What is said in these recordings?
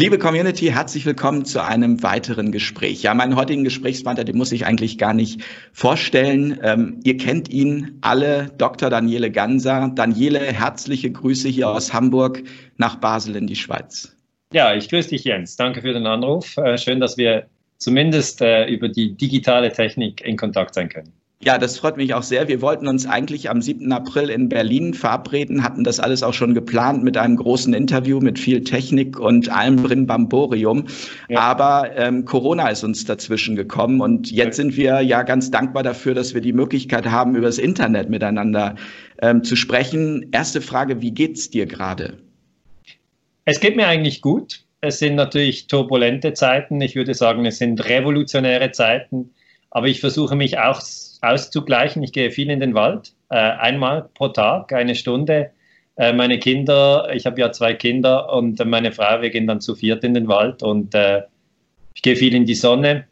Liebe Community, herzlich willkommen zu einem weiteren Gespräch. Ja, meinen heutigen Gesprächspartner, den muss ich eigentlich gar nicht vorstellen. Ähm, ihr kennt ihn alle, Dr. Daniele Ganser. Daniele, herzliche Grüße hier aus Hamburg nach Basel in die Schweiz. Ja, ich grüße dich, Jens. Danke für den Anruf. Äh, schön, dass wir zumindest äh, über die digitale Technik in Kontakt sein können. Ja, das freut mich auch sehr. Wir wollten uns eigentlich am 7. April in Berlin verabreden, hatten das alles auch schon geplant mit einem großen Interview mit viel Technik und allem Brimbamborium. Ja. Aber ähm, Corona ist uns dazwischen gekommen und jetzt sind wir ja ganz dankbar dafür, dass wir die Möglichkeit haben, über das Internet miteinander ähm, zu sprechen. Erste Frage, wie geht's dir gerade? Es geht mir eigentlich gut. Es sind natürlich turbulente Zeiten. Ich würde sagen, es sind revolutionäre Zeiten. Aber ich versuche mich auch auszugleichen. Ich gehe viel in den Wald, äh, einmal pro Tag, eine Stunde. Äh, meine Kinder, ich habe ja zwei Kinder und meine Frau, wir gehen dann zu viert in den Wald und äh, ich gehe viel in die Sonne.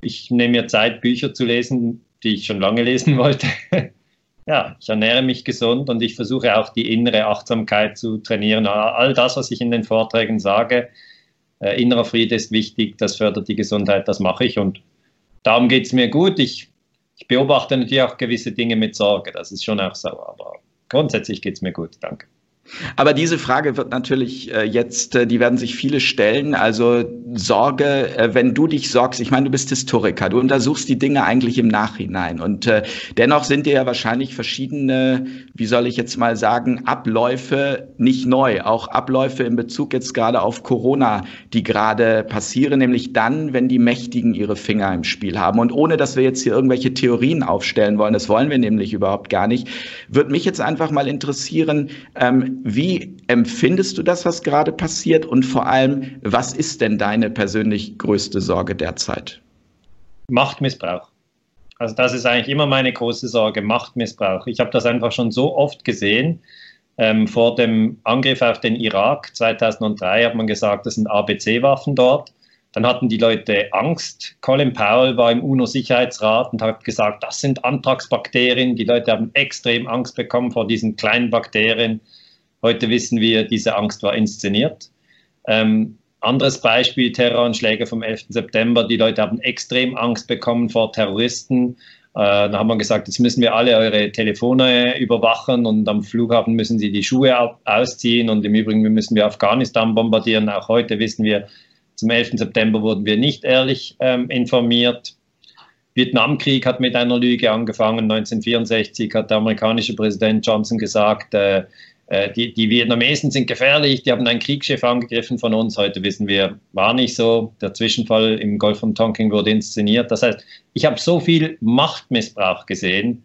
Ich nehme mir Zeit, Bücher zu lesen, die ich schon lange lesen wollte. ja, ich ernähre mich gesund und ich versuche auch die innere Achtsamkeit zu trainieren. All das, was ich in den Vorträgen sage, äh, innerer Friede ist wichtig, das fördert die Gesundheit, das mache ich und darum geht es mir gut. Ich ich beobachte natürlich auch gewisse Dinge mit Sorge, das ist schon auch so, aber grundsätzlich geht es mir gut, danke. Aber diese Frage wird natürlich äh, jetzt, äh, die werden sich viele stellen. Also Sorge, äh, wenn du dich sorgst, ich meine, du bist Historiker, du untersuchst die Dinge eigentlich im Nachhinein. Und dennoch sind dir ja wahrscheinlich verschiedene, wie soll ich jetzt mal sagen, Abläufe nicht neu. Auch Abläufe in Bezug jetzt gerade auf Corona, die gerade passieren, nämlich dann, wenn die Mächtigen ihre Finger im Spiel haben. Und ohne, dass wir jetzt hier irgendwelche Theorien aufstellen wollen, das wollen wir nämlich überhaupt gar nicht, wird mich jetzt einfach mal interessieren, ähm, wie empfindest du das, was gerade passiert? Und vor allem, was ist denn deine persönlich größte Sorge derzeit? Machtmissbrauch. Also das ist eigentlich immer meine große Sorge, Machtmissbrauch. Ich habe das einfach schon so oft gesehen. Ähm, vor dem Angriff auf den Irak 2003 hat man gesagt, das sind ABC-Waffen dort. Dann hatten die Leute Angst. Colin Powell war im UNO-Sicherheitsrat und hat gesagt, das sind Antragsbakterien. Die Leute haben extrem Angst bekommen vor diesen kleinen Bakterien. Heute wissen wir, diese Angst war inszeniert. Ähm, anderes Beispiel, Terroranschläge vom 11. September. Die Leute haben extrem Angst bekommen vor Terroristen. Äh, da haben wir gesagt, jetzt müssen wir alle eure Telefone überwachen und am Flughafen müssen sie die Schuhe ausziehen und im Übrigen müssen wir Afghanistan bombardieren. Auch heute wissen wir, zum 11. September wurden wir nicht ehrlich ähm, informiert. Vietnamkrieg hat mit einer Lüge angefangen. 1964 hat der amerikanische Präsident Johnson gesagt, äh, die, die Vietnamesen sind gefährlich, die haben ein Kriegsschiff angegriffen von uns. Heute wissen wir, war nicht so. Der Zwischenfall im Golf von Tonkin wurde inszeniert. Das heißt, ich habe so viel Machtmissbrauch gesehen,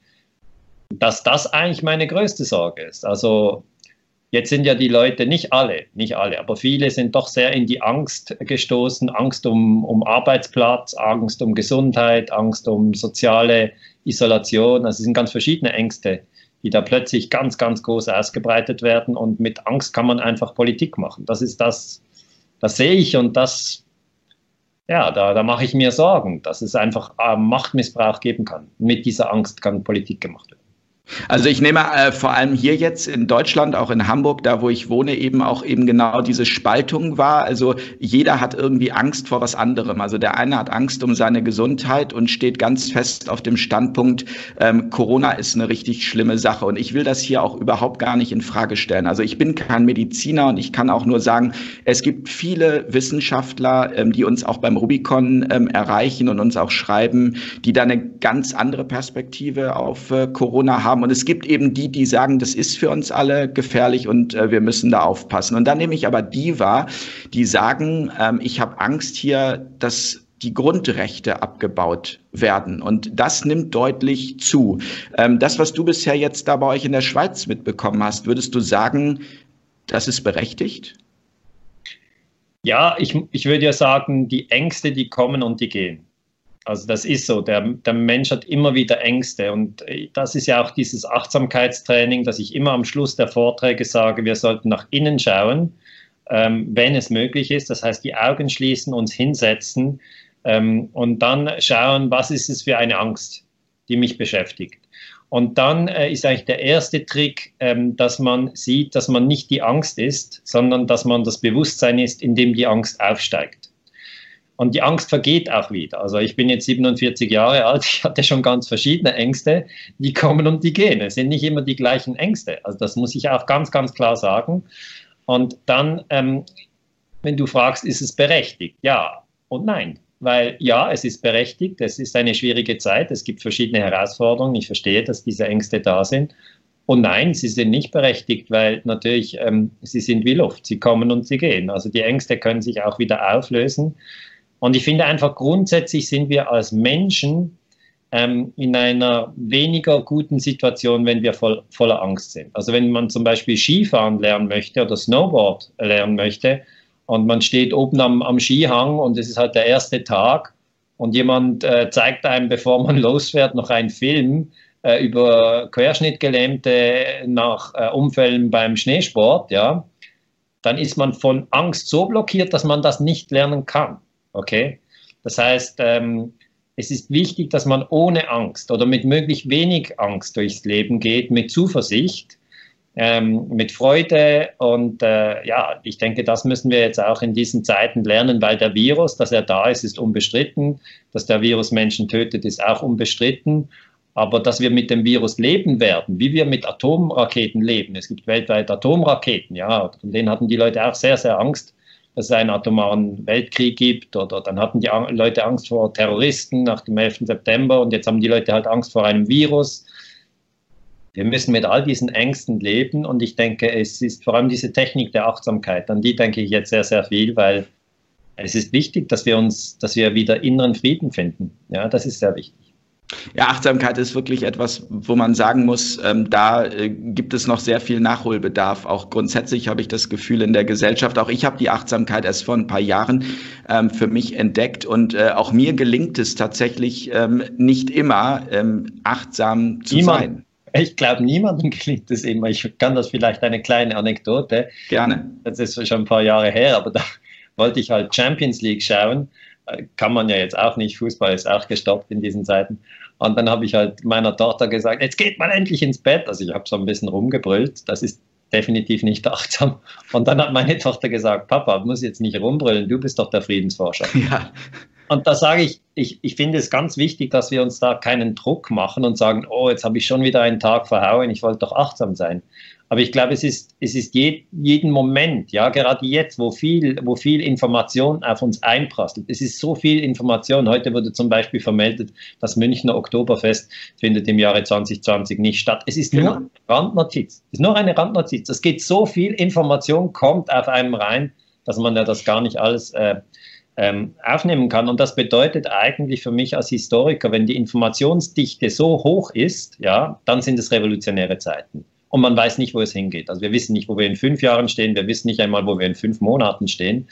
dass das eigentlich meine größte Sorge ist. Also jetzt sind ja die Leute, nicht alle, nicht alle, aber viele sind doch sehr in die Angst gestoßen. Angst um, um Arbeitsplatz, Angst um Gesundheit, Angst um soziale Isolation. Also es sind ganz verschiedene Ängste die da plötzlich ganz, ganz groß ausgebreitet werden. Und mit Angst kann man einfach Politik machen. Das ist das, das sehe ich und das, ja, da, da mache ich mir Sorgen, dass es einfach äh, Machtmissbrauch geben kann. Mit dieser Angst kann Politik gemacht werden. Also ich nehme äh, vor allem hier jetzt in Deutschland, auch in Hamburg, da wo ich wohne, eben auch eben genau diese Spaltung war. Also jeder hat irgendwie Angst vor was anderem. Also der eine hat Angst um seine Gesundheit und steht ganz fest auf dem Standpunkt, ähm, Corona ist eine richtig schlimme Sache. Und ich will das hier auch überhaupt gar nicht in Frage stellen. Also ich bin kein Mediziner und ich kann auch nur sagen, es gibt viele Wissenschaftler, ähm, die uns auch beim Rubicon ähm, erreichen und uns auch schreiben, die da eine ganz andere Perspektive auf äh, Corona haben haben. Und es gibt eben die, die sagen, das ist für uns alle gefährlich und äh, wir müssen da aufpassen. Und dann nehme ich aber die wahr, die sagen, ähm, ich habe Angst hier, dass die Grundrechte abgebaut werden. Und das nimmt deutlich zu. Ähm, das, was du bisher jetzt da bei euch in der Schweiz mitbekommen hast, würdest du sagen, das ist berechtigt? Ja, ich, ich würde ja sagen, die Ängste, die kommen und die gehen. Also das ist so. Der, der Mensch hat immer wieder Ängste. Und äh, das ist ja auch dieses Achtsamkeitstraining, dass ich immer am Schluss der Vorträge sage, wir sollten nach innen schauen, ähm, wenn es möglich ist. Das heißt, die Augen schließen, uns hinsetzen ähm, und dann schauen, was ist es für eine Angst, die mich beschäftigt. Und dann äh, ist eigentlich der erste Trick, ähm, dass man sieht, dass man nicht die Angst ist, sondern dass man das Bewusstsein ist, in dem die Angst aufsteigt. Und die Angst vergeht auch wieder. Also ich bin jetzt 47 Jahre alt, ich hatte schon ganz verschiedene Ängste, die kommen und die gehen. Es sind nicht immer die gleichen Ängste. Also das muss ich auch ganz, ganz klar sagen. Und dann, ähm, wenn du fragst, ist es berechtigt? Ja und nein. Weil ja, es ist berechtigt, es ist eine schwierige Zeit, es gibt verschiedene Herausforderungen. Ich verstehe, dass diese Ängste da sind. Und nein, sie sind nicht berechtigt, weil natürlich ähm, sie sind wie Luft, sie kommen und sie gehen. Also die Ängste können sich auch wieder auflösen. Und ich finde einfach grundsätzlich sind wir als Menschen ähm, in einer weniger guten Situation, wenn wir voll, voller Angst sind. Also wenn man zum Beispiel Skifahren lernen möchte oder Snowboard lernen möchte und man steht oben am, am Skihang und es ist halt der erste Tag und jemand äh, zeigt einem, bevor man losfährt, noch einen Film äh, über Querschnittgelähmte nach äh, Unfällen beim Schneesport, ja, dann ist man von Angst so blockiert, dass man das nicht lernen kann. Okay? Das heißt, ähm, es ist wichtig, dass man ohne Angst oder mit möglichst wenig Angst durchs Leben geht, mit Zuversicht, ähm, mit Freude. Und äh, ja, ich denke, das müssen wir jetzt auch in diesen Zeiten lernen, weil der Virus, dass er da ist, ist unbestritten. Dass der Virus Menschen tötet, ist auch unbestritten. Aber dass wir mit dem Virus leben werden, wie wir mit Atomraketen leben. Es gibt weltweit Atomraketen, ja, von denen hatten die Leute auch sehr, sehr Angst dass es einen atomaren Weltkrieg gibt oder dann hatten die Leute Angst vor Terroristen nach dem 11. September und jetzt haben die Leute halt Angst vor einem Virus. Wir müssen mit all diesen Ängsten leben und ich denke, es ist vor allem diese Technik der Achtsamkeit, an die denke ich jetzt sehr, sehr viel, weil es ist wichtig, dass wir uns, dass wir wieder inneren Frieden finden. Ja, das ist sehr wichtig. Ja, Achtsamkeit ist wirklich etwas, wo man sagen muss, ähm, da äh, gibt es noch sehr viel Nachholbedarf. Auch grundsätzlich habe ich das Gefühl in der Gesellschaft, auch ich habe die Achtsamkeit erst vor ein paar Jahren ähm, für mich entdeckt und äh, auch mir gelingt es tatsächlich ähm, nicht immer, ähm, achtsam zu Niemand. sein. Ich glaube, niemandem gelingt es immer. Ich kann das vielleicht eine kleine Anekdote. Gerne. Das ist schon ein paar Jahre her, aber da wollte ich halt Champions League schauen kann man ja jetzt auch nicht. Fußball ist auch gestoppt in diesen Zeiten. Und dann habe ich halt meiner Tochter gesagt, jetzt geht man endlich ins Bett. Also ich habe so ein bisschen rumgebrüllt. Das ist definitiv nicht achtsam. Und dann hat meine Tochter gesagt, Papa, muss jetzt nicht rumbrüllen, du bist doch der Friedensforscher. Ja. Und da sage ich, ich, ich finde es ganz wichtig, dass wir uns da keinen Druck machen und sagen, oh, jetzt habe ich schon wieder einen Tag verhauen, ich wollte doch achtsam sein. Aber ich glaube, es ist, es ist je, jeden Moment, ja, gerade jetzt, wo viel, wo viel Information auf uns einprasselt. Es ist so viel Information. Heute wurde zum Beispiel vermeldet, das Münchner Oktoberfest findet im Jahre 2020 nicht statt. Es ist nur eine Randnotiz. Es ist nur eine Randnotiz. Es geht so viel Information, kommt auf einem rein, dass man ja das gar nicht alles äh, ähm, aufnehmen kann. Und das bedeutet eigentlich für mich als Historiker, wenn die Informationsdichte so hoch ist, ja, dann sind es revolutionäre Zeiten und man weiß nicht, wo es hingeht. Also wir wissen nicht, wo wir in fünf Jahren stehen, wir wissen nicht einmal, wo wir in fünf Monaten stehen.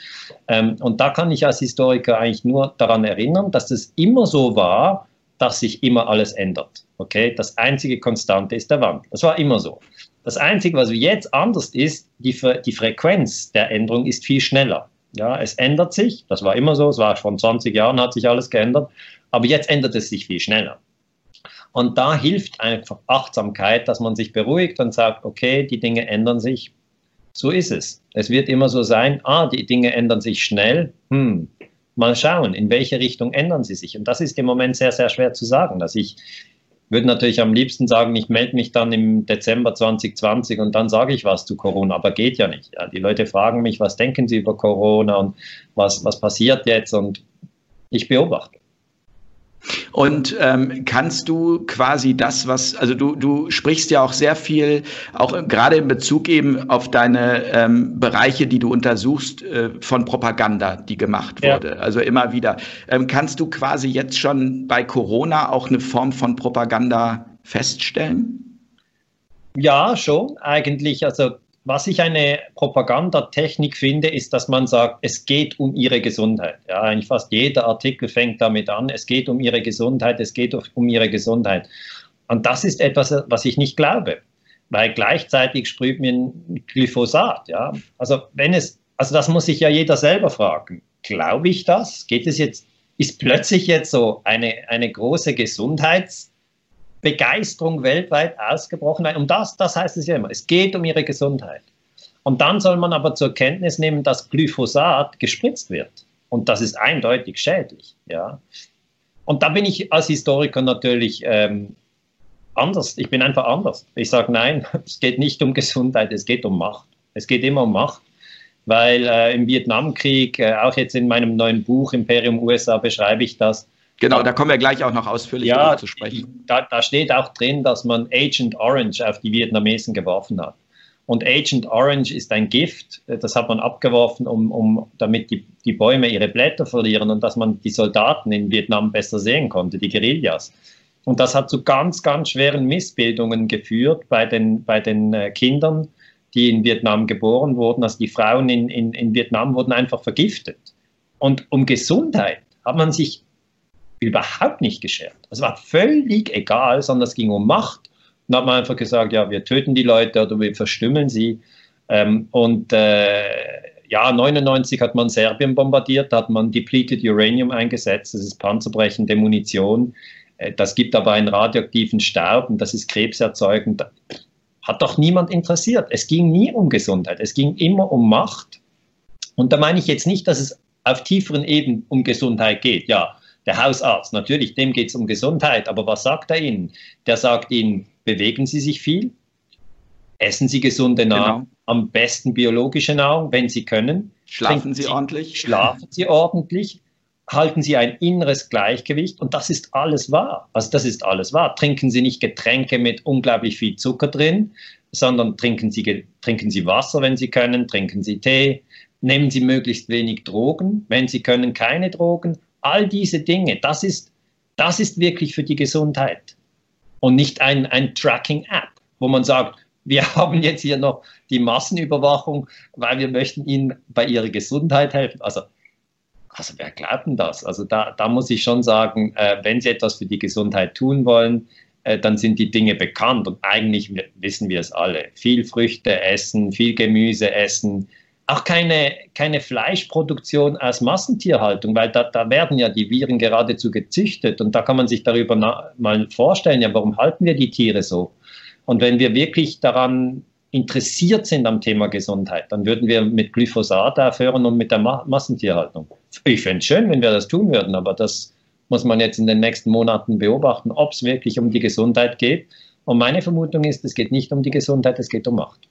Ähm, und da kann ich als Historiker eigentlich nur daran erinnern, dass es immer so war, dass sich immer alles ändert. Okay, das einzige Konstante ist der Wandel. Das war immer so. Das Einzige, was jetzt anders ist, die, die Frequenz der Änderung ist viel schneller. Ja, es ändert sich, das war immer so, es war vor 20 Jahren, hat sich alles geändert, aber jetzt ändert es sich viel schneller. Und da hilft einfach Achtsamkeit, dass man sich beruhigt und sagt, okay, die Dinge ändern sich. So ist es. Es wird immer so sein, ah, die Dinge ändern sich schnell. Hm, mal schauen, in welche Richtung ändern sie sich. Und das ist im Moment sehr, sehr schwer zu sagen. Dass ich würde natürlich am liebsten sagen, ich melde mich dann im Dezember 2020 und dann sage ich was zu Corona, aber geht ja nicht. Ja, die Leute fragen mich, was denken sie über Corona und was, was passiert jetzt und ich beobachte. Und ähm, kannst du quasi das, was, also du, du sprichst ja auch sehr viel, auch gerade in Bezug eben auf deine ähm, Bereiche, die du untersuchst, äh, von Propaganda, die gemacht wurde. Ja. Also immer wieder. Ähm, kannst du quasi jetzt schon bei Corona auch eine Form von Propaganda feststellen? Ja, schon, eigentlich. Also was ich eine Propagandatechnik finde, ist, dass man sagt, es geht um ihre Gesundheit. Ja, eigentlich fast jeder Artikel fängt damit an, es geht um ihre Gesundheit, es geht um ihre Gesundheit. Und das ist etwas, was ich nicht glaube, weil gleichzeitig sprüht mir ein Glyphosat. Ja, also wenn es, also das muss sich ja jeder selber fragen. Glaube ich das? Geht es jetzt, ist plötzlich jetzt so eine, eine große Gesundheits- Begeisterung weltweit ausgebrochen. Um das, das heißt es ja immer. Es geht um ihre Gesundheit. Und dann soll man aber zur Kenntnis nehmen, dass Glyphosat gespritzt wird. Und das ist eindeutig schädlich. Ja. Und da bin ich als Historiker natürlich ähm, anders. Ich bin einfach anders. Ich sage, nein, es geht nicht um Gesundheit, es geht um Macht. Es geht immer um Macht, weil äh, im Vietnamkrieg, äh, auch jetzt in meinem neuen Buch Imperium USA beschreibe ich das, Genau, da kommen wir gleich auch noch ausführlich ja, zu sprechen. Da, da steht auch drin, dass man Agent Orange auf die Vietnamesen geworfen hat. Und Agent Orange ist ein Gift, das hat man abgeworfen, um, um, damit die, die Bäume ihre Blätter verlieren und dass man die Soldaten in Vietnam besser sehen konnte, die Guerillas. Und das hat zu ganz, ganz schweren Missbildungen geführt bei den, bei den äh, Kindern, die in Vietnam geboren wurden. Also die Frauen in, in, in Vietnam wurden einfach vergiftet. Und um Gesundheit hat man sich überhaupt nicht geschert. Es war völlig egal, sondern es ging um Macht. Und hat man einfach gesagt, ja, wir töten die Leute oder wir verstümmeln sie. Ähm, und äh, ja, 99 hat man Serbien bombardiert, da hat man depleted Uranium eingesetzt, das ist panzerbrechende Munition. Äh, das gibt aber einen radioaktiven Staub und das ist krebserzeugend. Hat doch niemand interessiert. Es ging nie um Gesundheit, es ging immer um Macht. Und da meine ich jetzt nicht, dass es auf tieferen Ebenen um Gesundheit geht. Ja, der Hausarzt, natürlich, dem geht es um Gesundheit, aber was sagt er Ihnen? Der sagt Ihnen, bewegen Sie sich viel, essen Sie gesunde. Nahrung, genau. am besten biologische Nahrung, wenn Sie können. Schlafen Sie, Sie ordentlich. Schlafen Sie ordentlich, halten Sie ein inneres Gleichgewicht und das ist alles wahr. Also das ist alles wahr. Trinken Sie nicht Getränke mit unglaublich viel Zucker drin, sondern trinken Sie, trinken Sie Wasser, wenn Sie können, trinken Sie Tee, nehmen Sie möglichst wenig Drogen, wenn Sie können, keine Drogen All diese Dinge, das ist, das ist wirklich für die Gesundheit und nicht ein, ein Tracking-App, wo man sagt, wir haben jetzt hier noch die Massenüberwachung, weil wir möchten Ihnen bei Ihrer Gesundheit helfen. Also, also wer glaubt denn das? Also da, da muss ich schon sagen, äh, wenn Sie etwas für die Gesundheit tun wollen, äh, dann sind die Dinge bekannt und eigentlich wissen wir es alle. Viel Früchte essen, viel Gemüse essen, auch keine, keine Fleischproduktion aus Massentierhaltung, weil da, da werden ja die Viren geradezu gezüchtet und da kann man sich darüber mal vorstellen, ja, warum halten wir die Tiere so? Und wenn wir wirklich daran interessiert sind am Thema Gesundheit, dann würden wir mit Glyphosat aufhören und mit der Ma Massentierhaltung. Ich fände es schön, wenn wir das tun würden, aber das muss man jetzt in den nächsten Monaten beobachten, ob es wirklich um die Gesundheit geht. Und meine Vermutung ist, es geht nicht um die Gesundheit, es geht um Macht.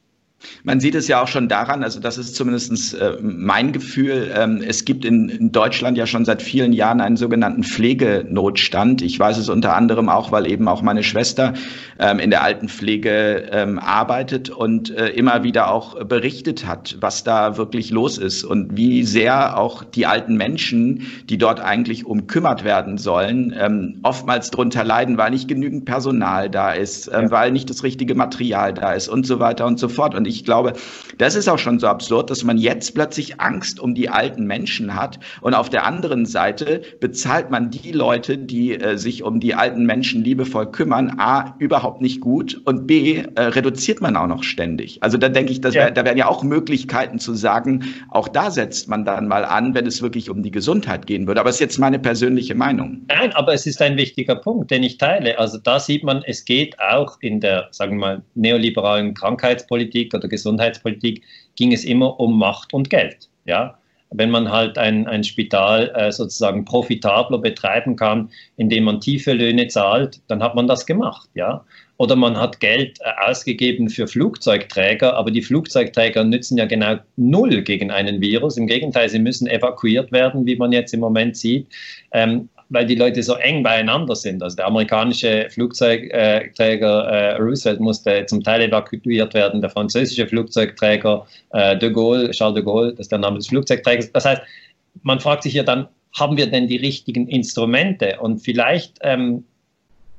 Man sieht es ja auch schon daran, also das ist zumindest äh, mein Gefühl, ähm, es gibt in, in, Deutschland ja schon seit vielen Jahren einen sogenannten Pflegenotstand. Ich weiß es unter anderem auch, weil eben auch meine Schwester ähm, in der Altenpflege ähm, arbeitet und äh, immer wieder auch berichtet hat, was da wirklich los ist und wie sehr auch die alten Menschen, die dort eigentlich umkümmert werden sollen, oftmals drunter leiden, weil nicht genügend Personal da ist, ja. weil nicht das richtige Material da ist und so weiter und so fort. Und ich glaube, das ist auch schon so absurd, dass man jetzt plötzlich Angst um die alten Menschen hat und auf der anderen Seite bezahlt man die Leute, die äh, sich um die alten Menschen liebevoll kümmern, a, überhaupt nicht gut und b, äh, reduziert man auch noch ständig. Also da denke ich, das wär, da wären ja auch Möglichkeiten zu sagen, auch da setzt man dann mal an, wenn es wirklich um die Gesundheit gehen würde. Aber es ist jetzt meine persönliche Meinung. Nein, aber es ist ein wichtiger Punkt, den ich teile. Also da sieht man, es geht auch in der, sagen wir mal, neoliberalen Krankheitspolitik oder Gesundheitspolitik ging es immer um Macht und Geld. Ja? Wenn man halt ein, ein Spital äh, sozusagen profitabler betreiben kann, indem man tiefe Löhne zahlt, dann hat man das gemacht. Ja? Oder man hat Geld äh, ausgegeben für Flugzeugträger, aber die Flugzeugträger nützen ja genau null gegen einen Virus. Im Gegenteil, sie müssen evakuiert werden, wie man jetzt im Moment sieht. Ähm, weil die Leute so eng beieinander sind. Also der amerikanische Flugzeugträger äh, Roosevelt musste zum Teil evakuiert werden, der französische Flugzeugträger äh, de Gaulle, Charles de Gaulle, das ist der Name des Flugzeugträgers. Das heißt, man fragt sich ja dann, haben wir denn die richtigen Instrumente? Und vielleicht ähm,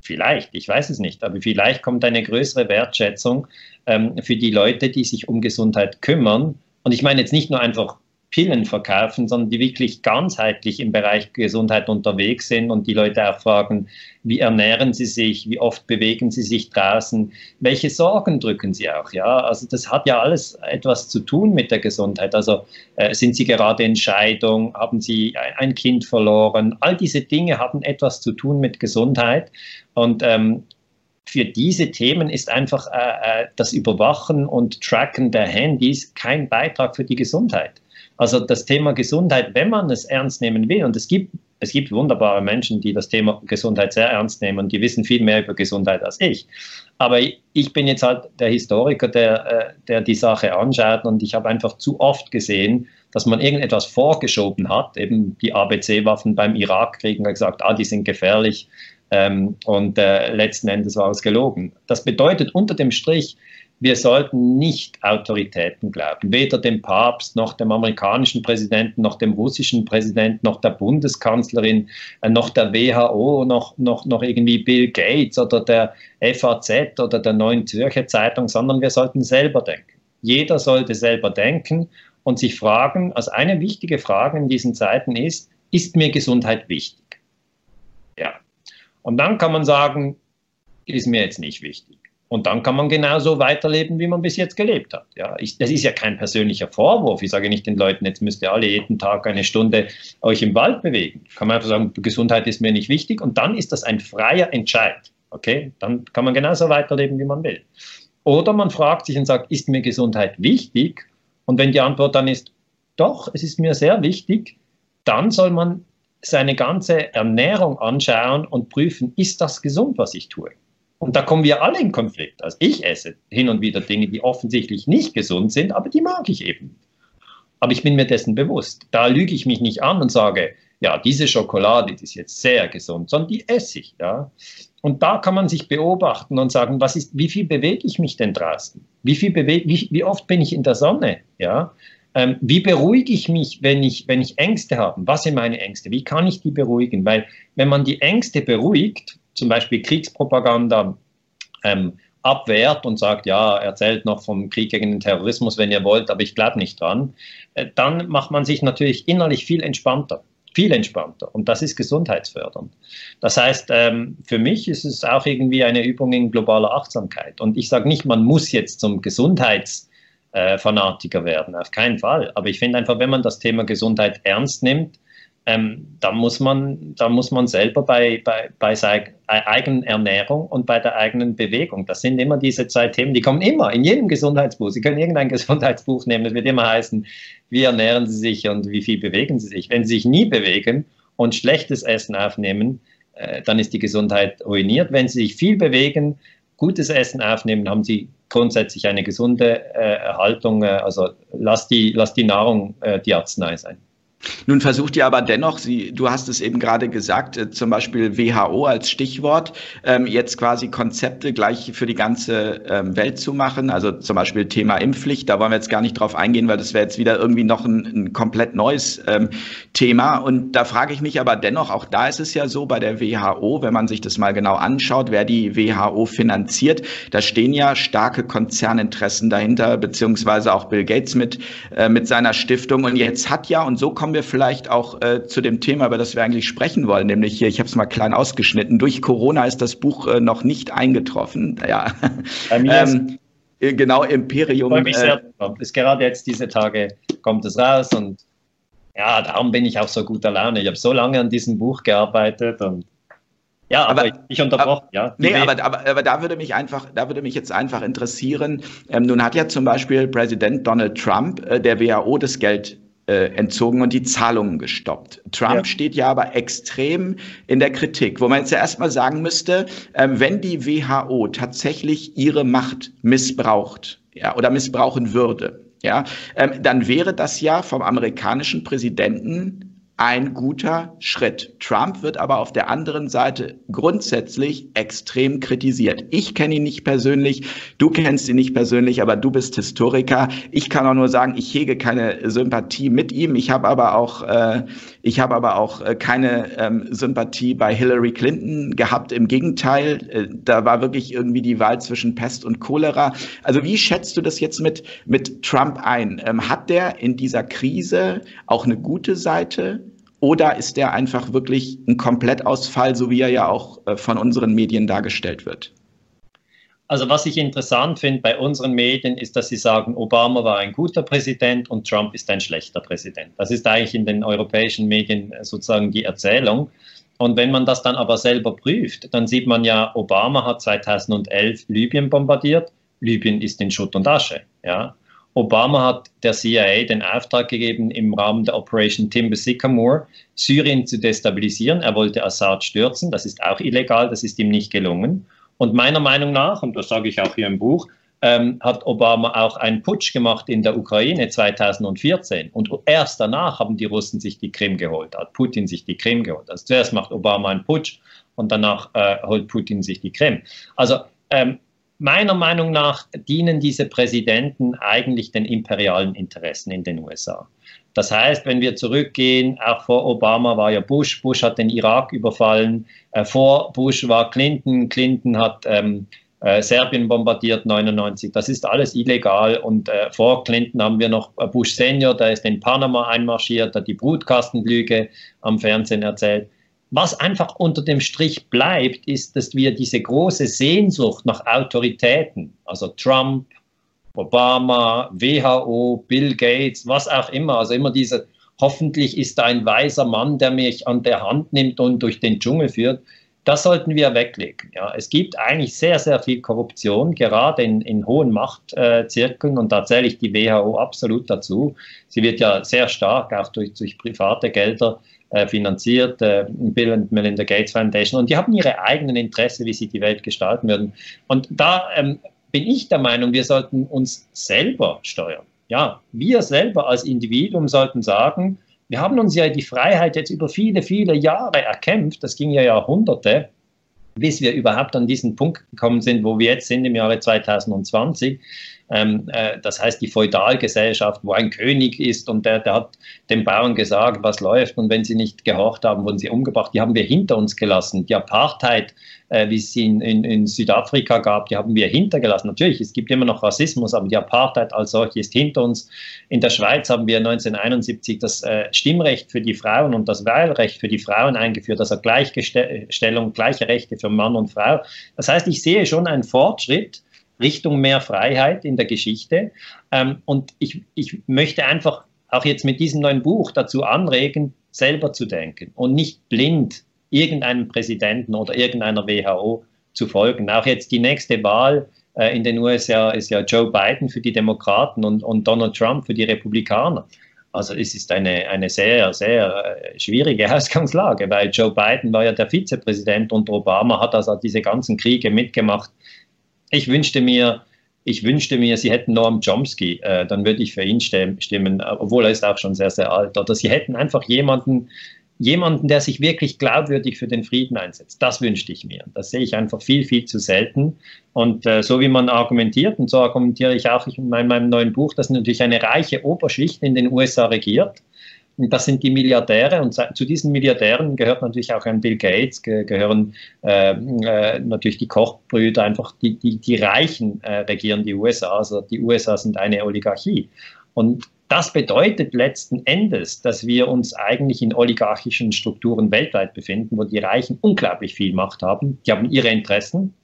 Vielleicht, ich weiß es nicht, aber vielleicht kommt eine größere Wertschätzung ähm, für die Leute, die sich um Gesundheit kümmern. Und ich meine jetzt nicht nur einfach Pillen verkaufen, sondern die wirklich ganzheitlich im Bereich Gesundheit unterwegs sind und die Leute auch fragen, wie ernähren sie sich, wie oft bewegen sie sich draußen, welche Sorgen drücken sie auch, ja, also das hat ja alles etwas zu tun mit der Gesundheit, also äh, sind sie gerade in Scheidung, haben sie ein Kind verloren, all diese Dinge haben etwas zu tun mit Gesundheit und ähm, für diese Themen ist einfach äh, äh das Überwachen und Tracken der Handys kein Beitrag für die Gesundheit. Also das Thema Gesundheit, wenn man es ernst nehmen will, und es gibt, es gibt wunderbare Menschen, die das Thema Gesundheit sehr ernst nehmen und die wissen viel mehr über Gesundheit als ich. Aber ich bin jetzt halt der Historiker, der, äh, der die Sache anschaut und ich habe einfach zu oft gesehen, dass man irgendetwas vorgeschoben hat, eben die ABC-Waffen beim Irakkrieg und gesagt, ah, die sind gefährlich. Ähm, und äh, letzten Endes war es gelogen. Das bedeutet unter dem Strich, wir sollten nicht Autoritäten glauben, weder dem Papst noch dem amerikanischen Präsidenten, noch dem russischen Präsidenten, noch der Bundeskanzlerin, äh, noch der WHO, noch, noch, noch irgendwie Bill Gates oder der FAZ oder der Neuen Zürcher Zeitung, sondern wir sollten selber denken. Jeder sollte selber denken und sich fragen, also eine wichtige Frage in diesen Zeiten ist, ist mir Gesundheit wichtig? Ja. Und dann kann man sagen, ist mir jetzt nicht wichtig. Und dann kann man genauso weiterleben, wie man bis jetzt gelebt hat. Ja, ich, das ist ja kein persönlicher Vorwurf. Ich sage nicht den Leuten, jetzt müsst ihr alle jeden Tag eine Stunde euch im Wald bewegen. Kann man einfach sagen, Gesundheit ist mir nicht wichtig. Und dann ist das ein freier Entscheid. Okay, dann kann man genauso weiterleben, wie man will. Oder man fragt sich und sagt, ist mir Gesundheit wichtig? Und wenn die Antwort dann ist, doch, es ist mir sehr wichtig, dann soll man seine ganze Ernährung anschauen und prüfen, ist das gesund, was ich tue? Und da kommen wir alle in Konflikt. Also ich esse hin und wieder Dinge, die offensichtlich nicht gesund sind, aber die mag ich eben. Aber ich bin mir dessen bewusst. Da lüge ich mich nicht an und sage, ja, diese Schokolade die ist jetzt sehr gesund, sondern die esse ich. Ja. Und da kann man sich beobachten und sagen, was ist, wie viel bewege ich mich denn draußen? Wie, viel bewege, wie, wie oft bin ich in der Sonne? Ja. Ähm, wie beruhige ich mich, wenn ich, wenn ich Ängste habe? Was sind meine Ängste? Wie kann ich die beruhigen? Weil wenn man die Ängste beruhigt, zum Beispiel Kriegspropaganda ähm, abwehrt und sagt, ja, erzählt noch vom Krieg gegen den Terrorismus, wenn ihr wollt, aber ich glaube nicht dran, äh, dann macht man sich natürlich innerlich viel entspannter. Viel entspannter. Und das ist gesundheitsfördernd. Das heißt, ähm, für mich ist es auch irgendwie eine Übung in globaler Achtsamkeit. Und ich sage nicht, man muss jetzt zum Gesundheitsfanatiker werden, auf keinen Fall. Aber ich finde einfach, wenn man das Thema Gesundheit ernst nimmt, ähm, da, muss man, da muss man selber bei, bei, bei seiner eigenen Ernährung und bei der eigenen Bewegung, das sind immer diese zwei Themen, die kommen immer in jedem Gesundheitsbuch. Sie können irgendein Gesundheitsbuch nehmen, es wird immer heißen, wie ernähren Sie sich und wie viel bewegen Sie sich. Wenn Sie sich nie bewegen und schlechtes Essen aufnehmen, äh, dann ist die Gesundheit ruiniert. Wenn Sie sich viel bewegen, gutes Essen aufnehmen, haben Sie grundsätzlich eine gesunde äh, Erhaltung. Äh, also lass die, lass die Nahrung äh, die Arznei sein. Nun versucht ihr aber dennoch, Sie, du hast es eben gerade gesagt, äh, zum Beispiel WHO als Stichwort, ähm, jetzt quasi Konzepte gleich für die ganze ähm, Welt zu machen. Also zum Beispiel Thema Impfpflicht, da wollen wir jetzt gar nicht drauf eingehen, weil das wäre jetzt wieder irgendwie noch ein, ein komplett neues ähm, Thema. Und da frage ich mich aber dennoch, auch da ist es ja so bei der WHO, wenn man sich das mal genau anschaut, wer die WHO finanziert, da stehen ja starke Konzerninteressen dahinter, beziehungsweise auch Bill Gates mit, äh, mit seiner Stiftung. Und jetzt hat ja, und so kommt kommen wir vielleicht auch äh, zu dem Thema, über das wir eigentlich sprechen wollen, nämlich hier, ich habe es mal klein ausgeschnitten, durch Corona ist das Buch äh, noch nicht eingetroffen. Ja. Bei mir ähm, äh, genau, Imperium. Ich mich sehr äh, ist gerade jetzt diese Tage kommt es raus und ja, darum bin ich auch so guter Laune. Ich habe so lange an diesem Buch gearbeitet und ja, aber, aber ich unterbrochen, ja. Nee, aber, aber, aber da würde mich einfach, da würde mich jetzt einfach interessieren. Ähm, nun hat ja zum Beispiel Präsident Donald Trump äh, der WHO das Geld äh, entzogen und die Zahlungen gestoppt. Trump ja. steht ja aber extrem in der Kritik, wo man jetzt ja erstmal sagen müsste, äh, wenn die WHO tatsächlich ihre Macht missbraucht ja, oder missbrauchen würde, ja, ähm, dann wäre das ja vom amerikanischen Präsidenten ein guter Schritt. Trump wird aber auf der anderen Seite grundsätzlich extrem kritisiert. Ich kenne ihn nicht persönlich, du kennst ihn nicht persönlich, aber du bist Historiker. Ich kann auch nur sagen, ich hege keine Sympathie mit ihm. Ich habe aber auch, äh, ich habe aber auch äh, keine ähm, Sympathie bei Hillary Clinton gehabt. Im Gegenteil, äh, da war wirklich irgendwie die Wahl zwischen Pest und Cholera. Also wie schätzt du das jetzt mit mit Trump ein? Ähm, hat der in dieser Krise auch eine gute Seite? Oder ist der einfach wirklich ein Komplettausfall, so wie er ja auch äh, von unseren Medien dargestellt wird? Also was ich interessant finde bei unseren Medien ist, dass sie sagen, Obama war ein guter Präsident und Trump ist ein schlechter Präsident. Das ist eigentlich in den europäischen Medien äh, sozusagen die Erzählung. Und wenn man das dann aber selber prüft, dann sieht man ja, Obama hat 2011 Libyen bombardiert. Libyen ist in Schutt und Asche. Ja? Obama hat der CIA den Auftrag gegeben, im Rahmen der Operation Timber Sycamore Syrien zu destabilisieren. Er wollte Assad stürzen. Das ist auch illegal. Das ist ihm nicht gelungen. Und meiner Meinung nach, und das sage ich auch hier im Buch, ähm, hat Obama auch einen Putsch gemacht in der Ukraine 2014. Und erst danach haben die Russen sich die Krim geholt, hat Putin sich die Krim geholt. Also zuerst macht Obama einen Putsch und danach äh, holt Putin sich die Krim. Also ähm, meiner Meinung nach dienen diese Präsidenten eigentlich den imperialen Interessen in den USA. Das heißt, wenn wir zurückgehen, auch vor Obama war ja Bush, Bush hat den Irak überfallen, äh, vor Bush war Clinton, Clinton hat ähm, äh, Serbien bombardiert 99, das ist alles illegal und äh, vor Clinton haben wir noch Bush Senior, der ist in Panama einmarschiert, hat die Brutkastenlüge am Fernsehen erzählt. Was einfach unter dem Strich bleibt, ist, dass wir diese große Sehnsucht nach Autoritäten, also Trump, Obama, WHO, Bill Gates, was auch immer, also immer diese, hoffentlich ist da ein weiser Mann, der mich an der Hand nimmt und durch den Dschungel führt, das sollten wir weglegen. Ja, es gibt eigentlich sehr, sehr viel Korruption, gerade in, in hohen Machtzirkeln und da zähle ich die WHO absolut dazu. Sie wird ja sehr stark auch durch, durch private Gelder äh, finanziert, äh, Bill und Melinda Gates Foundation. Und die haben ihre eigenen Interessen, wie sie die Welt gestalten würden. Und da ähm, bin ich der Meinung, wir sollten uns selber steuern. Ja, wir selber als Individuum sollten sagen, wir haben uns ja die Freiheit jetzt über viele, viele Jahre erkämpft, das ging ja Jahrhunderte, bis wir überhaupt an diesen Punkt gekommen sind, wo wir jetzt sind im Jahre 2020. Ähm, äh, das heißt, die Feudalgesellschaft, wo ein König ist und der, der hat den Bauern gesagt, was läuft und wenn sie nicht gehorcht haben, wurden sie umgebracht. Die haben wir hinter uns gelassen. Die Apartheid, äh, wie es sie in, in, in, Südafrika gab, die haben wir hintergelassen. Natürlich, es gibt immer noch Rassismus, aber die Apartheid als solche ist hinter uns. In der Schweiz haben wir 1971 das äh, Stimmrecht für die Frauen und das Wahlrecht für die Frauen eingeführt, also Gleichstellung, gleiche Rechte für Mann und Frau. Das heißt, ich sehe schon einen Fortschritt, Richtung mehr Freiheit in der Geschichte. Ähm, und ich, ich möchte einfach auch jetzt mit diesem neuen Buch dazu anregen, selber zu denken und nicht blind irgendeinem Präsidenten oder irgendeiner WHO zu folgen. Auch jetzt die nächste Wahl äh, in den USA ist ja Joe Biden für die Demokraten und, und Donald Trump für die Republikaner. Also es ist eine, eine sehr, sehr äh, schwierige Ausgangslage, weil Joe Biden war ja der Vizepräsident und Obama hat also diese ganzen Kriege mitgemacht ich wünschte mir, ich wünschte mir, sie hätten Noam Chomsky, äh, dann würde ich für ihn stimmen, obwohl er ist auch schon sehr, sehr alt. Oder sie hätten einfach jemanden, jemanden, der sich wirklich glaubwürdig für den Frieden einsetzt. Das wünschte ich mir. Das sehe ich einfach viel, viel zu selten. Und äh, so wie man argumentiert, und so argumentiere ich auch in meinem neuen Buch, dass natürlich eine reiche Oberschicht in den USA regiert das sind die Milliardäre und zu diesen Milliardären gehört natürlich auch ein Bill Gates, gehören äh, äh, natürlich die Kochbrüder, einfach die, die, die Reichen äh, regieren die USA. Also die USA sind eine Oligarchie. Und das bedeutet letzten Endes, dass wir uns eigentlich in oligarchischen Strukturen weltweit befinden, wo die Reichen unglaublich viel Macht haben. Die haben ihre Interessen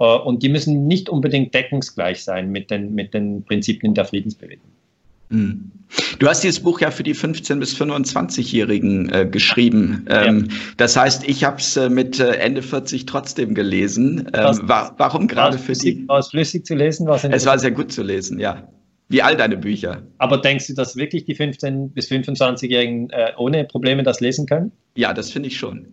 äh, und die müssen nicht unbedingt deckungsgleich sein mit den, mit den Prinzipien der Friedensbewegung. Hm. Du hast dieses Buch ja für die 15- bis 25-Jährigen äh, geschrieben. Ähm, ja. Das heißt, ich habe es äh, mit äh, Ende 40 trotzdem gelesen. Ähm, wa warum gerade für die? War es flüssig zu lesen? es war sehr gut zu lesen, ja. Wie all deine Bücher. Aber denkst du, dass wirklich die 15- bis 25-Jährigen äh, ohne Probleme das lesen können? Ja, das finde ich schon.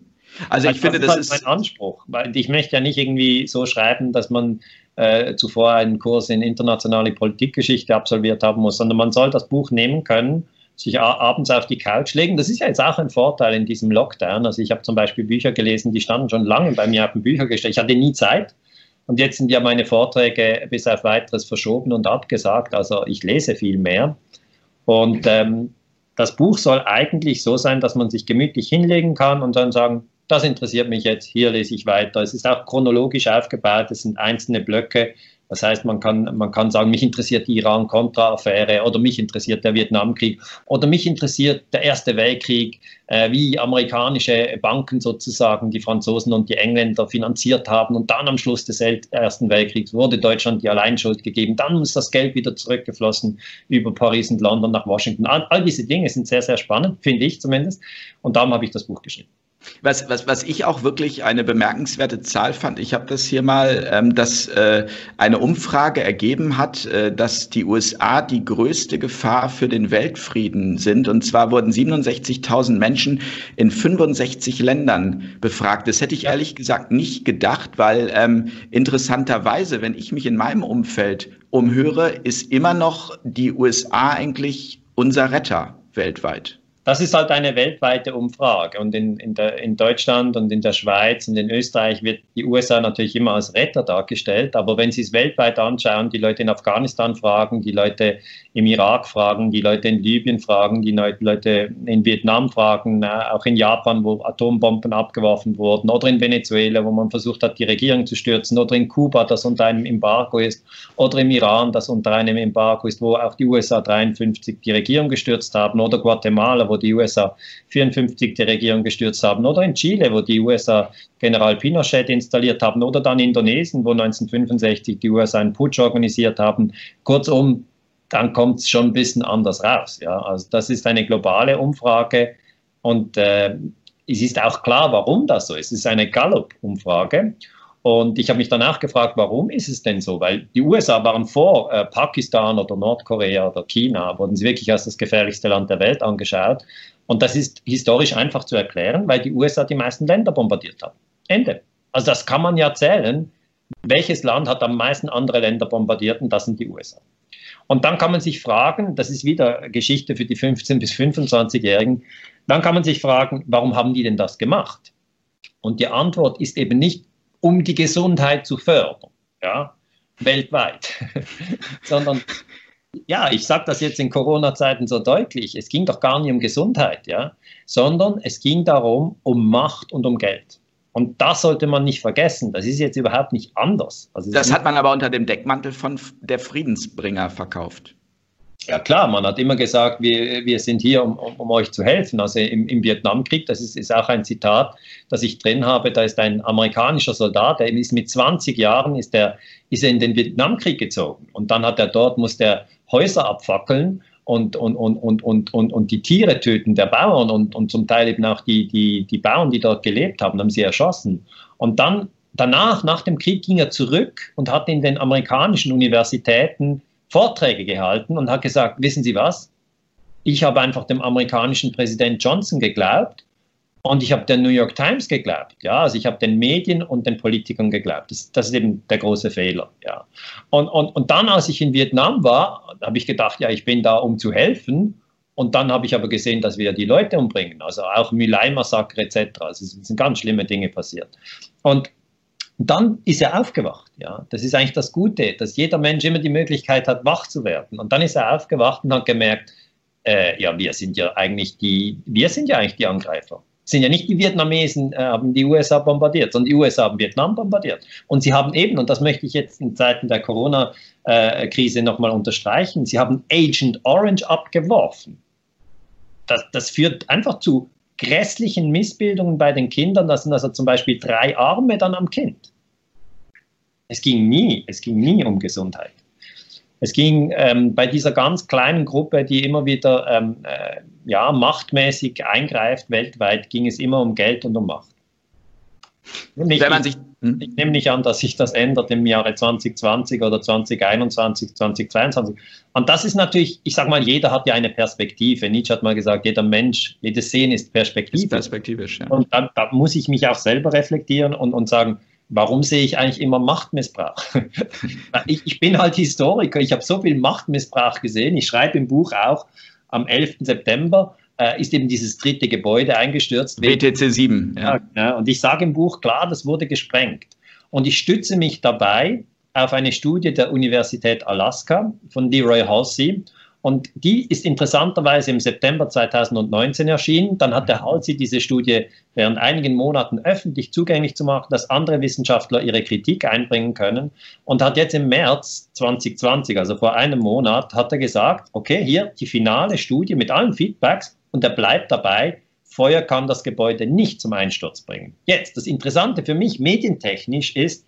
Also ich, ich finde, das ist mein Anspruch, weil ich möchte ja nicht irgendwie so schreiben, dass man äh, zuvor einen Kurs in internationale Politikgeschichte absolviert haben muss, sondern man soll das Buch nehmen können sich abends auf die Couch legen. Das ist ja jetzt auch ein Vorteil in diesem Lockdown. Also ich habe zum Beispiel Bücher gelesen, die standen schon lange bei mir auf dem Büchergestell. Ich hatte nie Zeit. Und jetzt sind ja meine Vorträge bis auf weiteres verschoben und abgesagt. Also ich lese viel mehr. Und ähm, das Buch soll eigentlich so sein, dass man sich gemütlich hinlegen kann und dann sagen, das interessiert mich jetzt, hier lese ich weiter. Es ist auch chronologisch aufgebaut, es sind einzelne Blöcke, das heißt, man kann, man kann sagen, mich interessiert die Iran-Contra-Affäre oder mich interessiert der Vietnamkrieg oder mich interessiert der Erste Weltkrieg, äh, wie amerikanische Banken sozusagen die Franzosen und die Engländer finanziert haben und dann am Schluss des Ersten Weltkriegs wurde Deutschland die Alleinschuld gegeben. Dann muss das Geld wieder zurückgeflossen über Paris und London nach Washington. All, all diese Dinge sind sehr, sehr spannend, finde ich zumindest. Und darum habe ich das Buch geschrieben. Was, was, was ich auch wirklich eine bemerkenswerte Zahl fand, ich habe das hier mal, ähm, dass äh, eine Umfrage ergeben hat, äh, dass die USA die größte Gefahr für den Weltfrieden sind. Und zwar wurden 67.000 Menschen in 65 Ländern befragt. Das hätte ich ehrlich gesagt nicht gedacht, weil ähm, interessanterweise, wenn ich mich in meinem Umfeld umhöre, ist immer noch die USA eigentlich unser Retter weltweit. Das ist halt eine weltweite Umfrage. Und in, in, der, in, Deutschland und in der Schweiz und in Österreich wird die USA natürlich immer als Retter dargestellt. Aber wenn Sie es weltweit anschauen, die Leute in Afghanistan fragen, die Leute im Irak fragen, die Leute in Libyen fragen, die Leute in Vietnam fragen, äh, auch in Japan, wo Atombomben abgeworfen wurden, oder in Venezuela, wo man versucht hat, die Regierung zu stürzen, oder in Kuba, das unter einem Embargo ist, oder im Iran, das unter einem Embargo ist, wo auch die USA 53 die Regierung gestürzt haben, oder Guatemala, wo die USA 54 die Regierung gestürzt haben, oder in Chile, wo die USA General Pinochet installiert haben, oder dann Indonesien, wo 1965 die USA einen Putsch organisiert haben. Kurzum, dann kommt es schon ein bisschen anders raus. Ja? Also das ist eine globale Umfrage und äh, es ist auch klar, warum das so ist. Es ist eine Gallup-Umfrage. Und ich habe mich danach gefragt, warum ist es denn so? Weil die USA waren vor äh, Pakistan oder Nordkorea oder China, wurden sie wirklich als das gefährlichste Land der Welt angeschaut. Und das ist historisch einfach zu erklären, weil die USA die meisten Länder bombardiert haben. Ende. Also das kann man ja zählen. Welches Land hat am meisten andere Länder bombardiert? Und das sind die USA. Und dann kann man sich fragen, das ist wieder Geschichte für die 15- bis 25-Jährigen, dann kann man sich fragen, warum haben die denn das gemacht? Und die Antwort ist eben nicht, um die Gesundheit zu fördern, ja, weltweit, sondern ja, ich sage das jetzt in Corona-Zeiten so deutlich, es ging doch gar nicht um Gesundheit, ja, sondern es ging darum, um Macht und um Geld. Und das sollte man nicht vergessen. Das ist jetzt überhaupt nicht anders. Also das hat man aber unter dem Deckmantel von der Friedensbringer verkauft. Ja klar, man hat immer gesagt, wir, wir sind hier, um, um, euch zu helfen. Also im, im Vietnamkrieg, das ist, ist auch ein Zitat, das ich drin habe, da ist ein amerikanischer Soldat, der ist mit 20 Jahren ist der, ist er in den Vietnamkrieg gezogen. Und dann hat er dort, muss der Häuser abfackeln und, und, und, und, und, und, und die Tiere töten der Bauern und, und zum Teil eben auch die, die, die Bauern, die dort gelebt haben, haben sie erschossen. Und dann danach, nach dem Krieg, ging er zurück und hat in den amerikanischen Universitäten Vorträge gehalten und hat gesagt, wissen Sie was? Ich habe einfach dem amerikanischen Präsident Johnson geglaubt und ich habe der New York Times geglaubt, ja, also ich habe den Medien und den Politikern geglaubt. Das, das, ist eben der große Fehler, ja. Und, und, und dann, als ich in Vietnam war, habe ich gedacht, ja, ich bin da, um zu helfen. Und dann habe ich aber gesehen, dass wir die Leute umbringen, also auch Milai-Massaker etc. Also es sind ganz schlimme Dinge passiert. Und dann ist er aufgewacht, ja. Das ist eigentlich das Gute, dass jeder Mensch immer die Möglichkeit hat, wach zu werden. Und dann ist er aufgewacht und hat gemerkt, äh, ja, wir sind ja eigentlich die, wir sind ja eigentlich die Angreifer sind ja nicht die Vietnamesen, äh, haben die USA bombardiert, sondern die USA haben Vietnam bombardiert. Und sie haben eben, und das möchte ich jetzt in Zeiten der Corona-Krise nochmal unterstreichen, sie haben Agent Orange abgeworfen. Das, das führt einfach zu grässlichen Missbildungen bei den Kindern. Das sind also zum Beispiel drei Arme dann am Kind. Es ging nie, es ging nie um Gesundheit. Es ging ähm, bei dieser ganz kleinen Gruppe, die immer wieder ähm, äh, ja, machtmäßig eingreift weltweit, ging es immer um Geld und um Macht. Nicht, Wenn man sich, hm? ich, nehme nicht an, dass sich das ändert im Jahre 2020 oder 2021, 2022. Und das ist natürlich, ich sage mal, jeder hat ja eine Perspektive. Nietzsche hat mal gesagt, jeder Mensch, jedes Sehen ist perspektivisch. Ist perspektivisch ja. Und da, da, muss ich mich auch selber reflektieren und, und sagen, warum sehe ich eigentlich immer Machtmissbrauch? ich, ich bin halt Historiker, ich habe so viel Machtmissbrauch gesehen, ich schreibe im Buch auch, am 11. September äh, ist eben dieses dritte Gebäude eingestürzt. WTC 7. Ja. ja. Und ich sage im Buch klar, das wurde gesprengt. Und ich stütze mich dabei auf eine Studie der Universität Alaska von Leroy Halsey. Und die ist interessanterweise im September 2019 erschienen. Dann hat der Halsey diese Studie während einigen Monaten öffentlich zugänglich zu machen, dass andere Wissenschaftler ihre Kritik einbringen können. Und hat jetzt im März 2020, also vor einem Monat, hat er gesagt, okay, hier die finale Studie mit allen Feedbacks und er bleibt dabei, Feuer kann das Gebäude nicht zum Einsturz bringen. Jetzt, das Interessante für mich medientechnisch ist,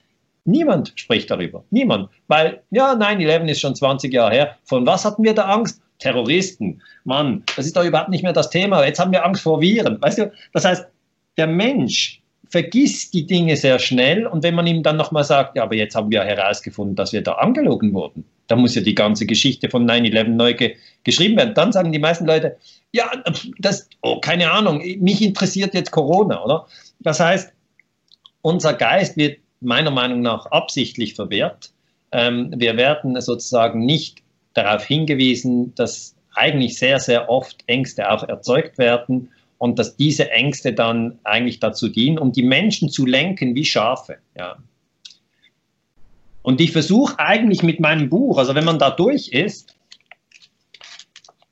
Niemand spricht darüber. Niemand. Weil, ja, 9-11 ist schon 20 Jahre her. Von was hatten wir da Angst? Terroristen. Mann, das ist doch überhaupt nicht mehr das Thema. Jetzt haben wir Angst vor Viren. Weißt du, das heißt, der Mensch vergisst die Dinge sehr schnell und wenn man ihm dann nochmal sagt, ja, aber jetzt haben wir herausgefunden, dass wir da angelogen wurden, da muss ja die ganze Geschichte von 9-11 neu ge geschrieben werden. Dann sagen die meisten Leute, ja, das, oh, keine Ahnung, mich interessiert jetzt Corona, oder? Das heißt, unser Geist wird meiner Meinung nach absichtlich verwehrt. Ähm, wir werden sozusagen nicht darauf hingewiesen, dass eigentlich sehr, sehr oft Ängste auch erzeugt werden und dass diese Ängste dann eigentlich dazu dienen, um die Menschen zu lenken wie Schafe. Ja. Und ich versuche eigentlich mit meinem Buch, also wenn man da durch ist,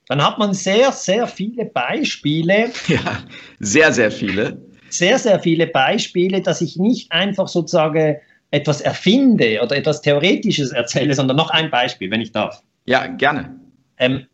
dann hat man sehr, sehr viele Beispiele. Ja, sehr, sehr viele sehr, sehr viele Beispiele, dass ich nicht einfach sozusagen etwas erfinde oder etwas Theoretisches erzähle, sondern noch ein Beispiel, wenn ich darf. Ja, gerne. Ähm,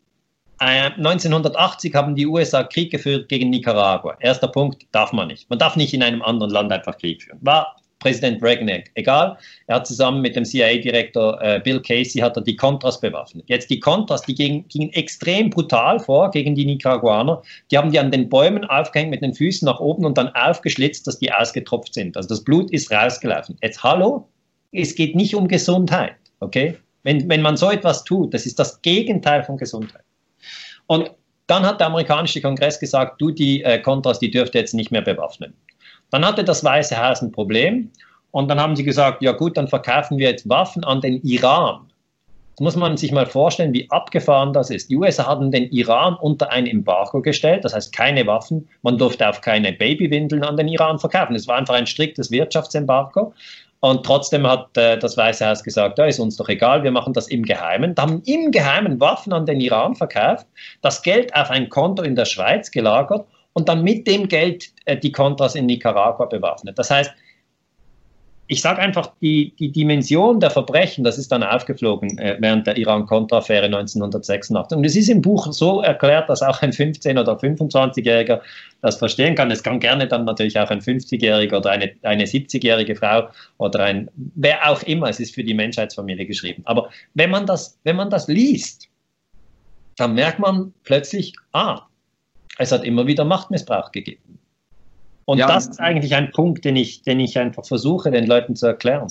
1980 äh, haben die USA Krieg geführt gegen Nicaragua. Erster Punkt, darf man nicht. Man darf nicht in einem anderen Land einfach Krieg führen. War Präsident Reagan egal. Er hat zusammen mit dem CIA-Direktor äh, Bill Casey hat er die Contras bewaffnet. Jetzt die Contras, die gingen, gingen, extrem brutal vor gegen die Nicaraguaner. Die haben die an den Bäumen aufgehängt mit den Füßen nach oben und dann aufgeschlitzt, dass die ausgetropft sind. Also das Blut ist rausgelaufen. Jetzt hallo, es geht nicht um Gesundheit, okay? Wenn, wenn man so etwas tut, das ist das Gegenteil von Gesundheit. Und dann hat der amerikanische Kongress gesagt, du, die äh, Contras, die dürft ihr jetzt nicht mehr bewaffnen. Dann hatte das Weiße Haus ein Problem und dann haben sie gesagt, ja gut, dann verkaufen wir jetzt Waffen an den Iran. Das muss man sich mal vorstellen, wie abgefahren das ist. Die USA hatten den Iran unter ein Embargo gestellt, das heißt keine Waffen. Man durfte auch keine Babywindeln an den Iran verkaufen. Es war einfach ein striktes Wirtschaftsembargo. Und trotzdem hat äh, das Weiße Haus gesagt, ja, ist uns doch egal, wir machen das im Geheimen. Da haben im Geheimen Waffen an den Iran verkauft, das Geld auf ein Konto in der Schweiz gelagert und dann mit dem Geld äh, die Contras in Nicaragua bewaffnet. Das heißt, ich sage einfach, die, die Dimension der Verbrechen, das ist dann aufgeflogen äh, während der Iran-Contra-Affäre 1986. Und es ist im Buch so erklärt, dass auch ein 15- oder 25-Jähriger das verstehen kann. Es kann gerne dann natürlich auch ein 50-Jähriger oder eine, eine 70-jährige Frau oder ein, wer auch immer, es ist für die Menschheitsfamilie geschrieben. Aber wenn man das, wenn man das liest, dann merkt man plötzlich, ah, es hat immer wieder Machtmissbrauch gegeben. Und ja, das ist eigentlich ein Punkt, den ich, den ich einfach versuche, den Leuten zu erklären.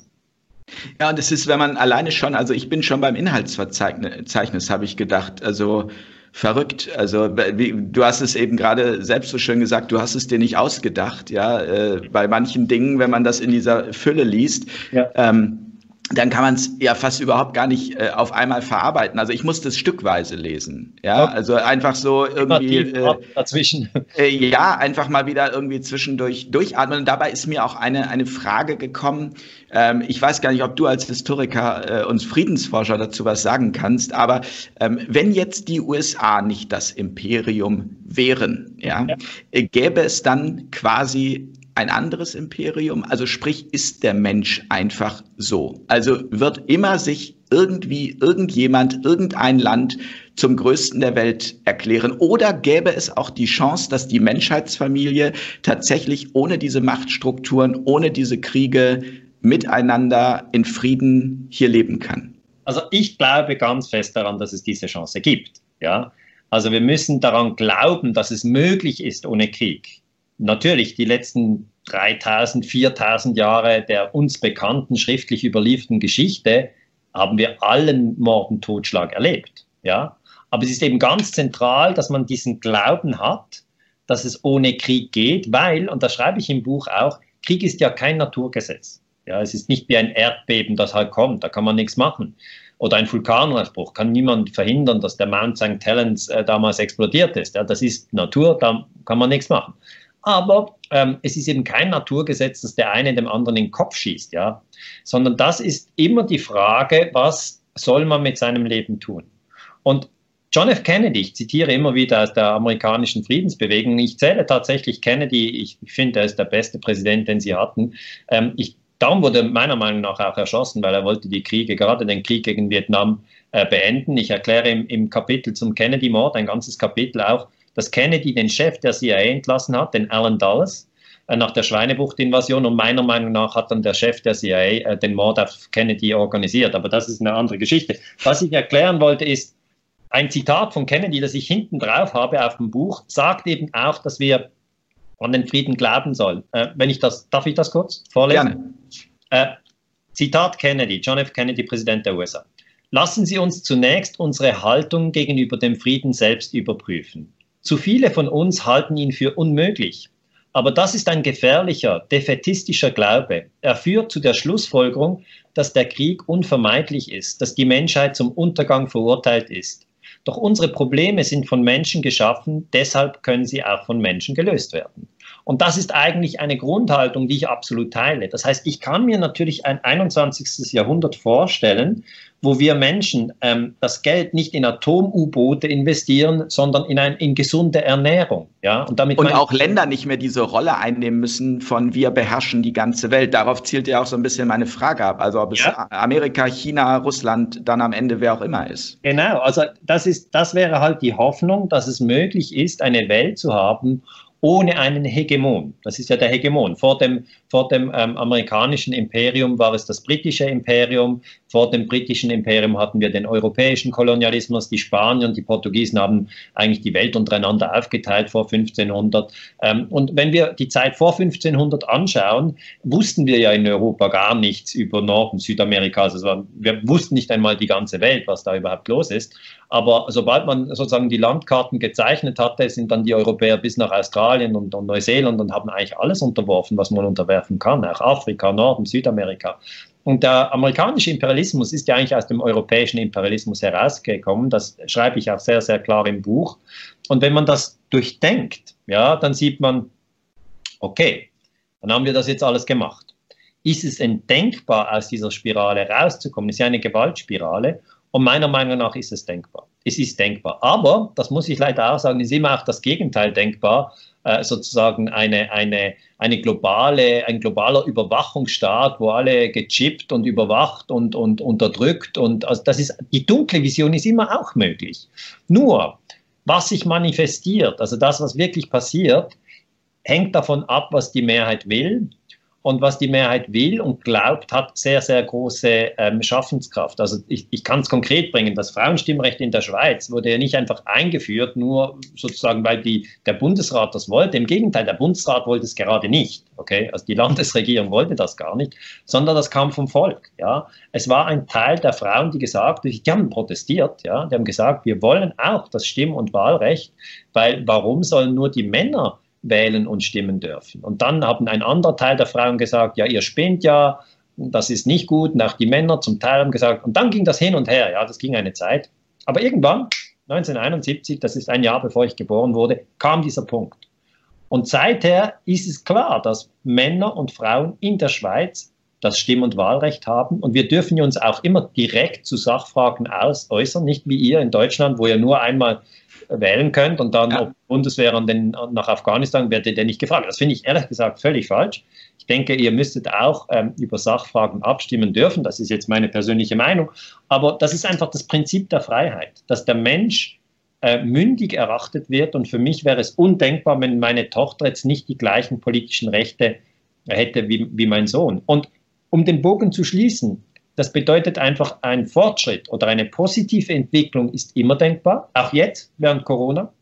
Ja, und das ist, wenn man alleine schon, also ich bin schon beim Inhaltsverzeichnis, habe ich gedacht, also verrückt. Also wie, du hast es eben gerade selbst so schön gesagt, du hast es dir nicht ausgedacht, ja. Äh, bei manchen Dingen, wenn man das in dieser Fülle liest, ja. ähm, dann kann man es ja fast überhaupt gar nicht äh, auf einmal verarbeiten. Also ich musste es stückweise lesen. Ja, also einfach so irgendwie äh, dazwischen. Äh, ja, einfach mal wieder irgendwie zwischendurch durchatmen. Und dabei ist mir auch eine eine Frage gekommen. Ähm, ich weiß gar nicht, ob du als Historiker äh, uns Friedensforscher dazu was sagen kannst. Aber ähm, wenn jetzt die USA nicht das Imperium wären, ja, ja. Äh, gäbe es dann quasi ein anderes Imperium? Also sprich, ist der Mensch einfach so? Also wird immer sich irgendwie irgendjemand, irgendein Land zum größten der Welt erklären? Oder gäbe es auch die Chance, dass die Menschheitsfamilie tatsächlich ohne diese Machtstrukturen, ohne diese Kriege miteinander in Frieden hier leben kann? Also ich glaube ganz fest daran, dass es diese Chance gibt. Ja, also wir müssen daran glauben, dass es möglich ist ohne Krieg natürlich die letzten 3000, 4000 Jahre der uns bekannten schriftlich überlieferten Geschichte haben wir allen Morden, Totschlag erlebt. Ja? Aber es ist eben ganz zentral, dass man diesen Glauben hat, dass es ohne Krieg geht, weil, und das schreibe ich im Buch auch, Krieg ist ja kein Naturgesetz. Ja, es ist nicht wie ein Erdbeben, das halt kommt, da kann man nichts machen. oder ein Vulkanausbruch kann niemand verhindern, dass der Mount St. Helens äh, damals explodiert ist. Ja, das ist Natur, da kann man nichts machen. Aber ähm, es ist eben kein Naturgesetz, dass der eine dem anderen in den Kopf schießt, ja, sondern das ist immer die Frage, was soll man mit seinem Leben tun? Und John F. Kennedy, ich zitiere immer wieder aus der amerikanischen Friedensbewegung, ich zähle tatsächlich Kennedy, ich finde, er ist der beste Präsident, den sie hatten. Ähm, ich, darum wurde meiner Meinung nach auch erschossen, weil er wollte die Kriege, gerade den Krieg gegen Vietnam, äh, beenden. Ich erkläre im, im Kapitel zum Kennedy-Mord, ein ganzes Kapitel auch, dass Kennedy den Chef der CIA entlassen hat, den Alan Dulles, äh, nach der Schweinebucht-Invasion und meiner Meinung nach hat dann der Chef der CIA äh, den Mord auf Kennedy organisiert. Aber das ist eine andere Geschichte. Was ich erklären wollte ist, ein Zitat von Kennedy, das ich hinten drauf habe auf dem Buch, sagt eben auch, dass wir an den Frieden glauben sollen. Äh, wenn ich das, darf ich das kurz vorlesen? Gerne. Äh, Zitat Kennedy, John F. Kennedy, Präsident der USA. Lassen Sie uns zunächst unsere Haltung gegenüber dem Frieden selbst überprüfen. Zu viele von uns halten ihn für unmöglich. Aber das ist ein gefährlicher, defetistischer Glaube. Er führt zu der Schlussfolgerung, dass der Krieg unvermeidlich ist, dass die Menschheit zum Untergang verurteilt ist. Doch unsere Probleme sind von Menschen geschaffen, deshalb können sie auch von Menschen gelöst werden. Und das ist eigentlich eine Grundhaltung, die ich absolut teile. Das heißt, ich kann mir natürlich ein 21. Jahrhundert vorstellen, wo wir Menschen ähm, das Geld nicht in Atom-U-Boote investieren, sondern in, ein, in gesunde Ernährung. Ja? Und, damit und auch Länder nicht mehr diese Rolle einnehmen müssen von wir beherrschen die ganze Welt. Darauf zielt ja auch so ein bisschen meine Frage ab. Also ob es ja. Amerika, China, Russland dann am Ende wer auch immer ist. Genau, also das, ist, das wäre halt die Hoffnung, dass es möglich ist, eine Welt zu haben, ohne einen Hegemon. Das ist ja der Hegemon. Vor dem, vor dem ähm, amerikanischen Imperium war es das britische Imperium. Vor dem britischen Imperium hatten wir den europäischen Kolonialismus. Die Spanier und die Portugiesen haben eigentlich die Welt untereinander aufgeteilt vor 1500. Ähm, und wenn wir die Zeit vor 1500 anschauen, wussten wir ja in Europa gar nichts über Nord- und Südamerika. Also wir wussten nicht einmal die ganze Welt, was da überhaupt los ist. Aber sobald man sozusagen die Landkarten gezeichnet hatte, sind dann die Europäer bis nach Australien und, und Neuseeland und haben eigentlich alles unterworfen, was man unterwerfen kann, auch Afrika, Norden, Südamerika. Und der amerikanische Imperialismus ist ja eigentlich aus dem europäischen Imperialismus herausgekommen. Das schreibe ich auch sehr, sehr klar im Buch. Und wenn man das durchdenkt, ja, dann sieht man, okay, dann haben wir das jetzt alles gemacht. Ist es denn denkbar, aus dieser Spirale rauszukommen? Ist ja eine Gewaltspirale. Und meiner Meinung nach ist es denkbar. Es ist denkbar. Aber, das muss ich leider auch sagen, ist immer auch das Gegenteil denkbar, äh, sozusagen eine, eine, eine globale, ein globaler Überwachungsstaat, wo alle gechippt und überwacht und, und unterdrückt. Und also das ist, die dunkle Vision ist immer auch möglich. Nur, was sich manifestiert, also das, was wirklich passiert, hängt davon ab, was die Mehrheit will und was die Mehrheit will und glaubt, hat sehr, sehr große ähm, Schaffenskraft. Also ich, ich kann es konkret bringen. Das Frauenstimmrecht in der Schweiz wurde ja nicht einfach eingeführt, nur sozusagen, weil die, der Bundesrat das wollte. Im Gegenteil, der Bundesrat wollte es gerade nicht. Okay? Also die Landesregierung wollte das gar nicht, sondern das kam vom Volk. Ja? Es war ein Teil der Frauen, die gesagt, die haben protestiert, ja? die haben gesagt, wir wollen auch das Stimm- und Wahlrecht, weil warum sollen nur die Männer wählen und stimmen dürfen. Und dann haben ein anderer Teil der Frauen gesagt, ja, ihr spinnt ja, das ist nicht gut. Und auch die Männer zum Teil haben gesagt, und dann ging das hin und her, ja, das ging eine Zeit. Aber irgendwann, 1971, das ist ein Jahr bevor ich geboren wurde, kam dieser Punkt. Und seither ist es klar, dass Männer und Frauen in der Schweiz das Stimm- und Wahlrecht haben. Und wir dürfen uns auch immer direkt zu Sachfragen aus äußern, nicht wie ihr in Deutschland, wo ihr nur einmal wählen könnt und dann, ja. ob Bundeswehr an den, nach Afghanistan, werdet ihr nicht gefragt. Das finde ich ehrlich gesagt völlig falsch. Ich denke, ihr müsstet auch ähm, über Sachfragen abstimmen dürfen. Das ist jetzt meine persönliche Meinung. Aber das ist einfach das Prinzip der Freiheit, dass der Mensch äh, mündig erachtet wird. Und für mich wäre es undenkbar, wenn meine Tochter jetzt nicht die gleichen politischen Rechte hätte wie, wie mein Sohn. Und um den Bogen zu schließen, das bedeutet einfach, ein Fortschritt oder eine positive Entwicklung ist immer denkbar, auch jetzt während Corona.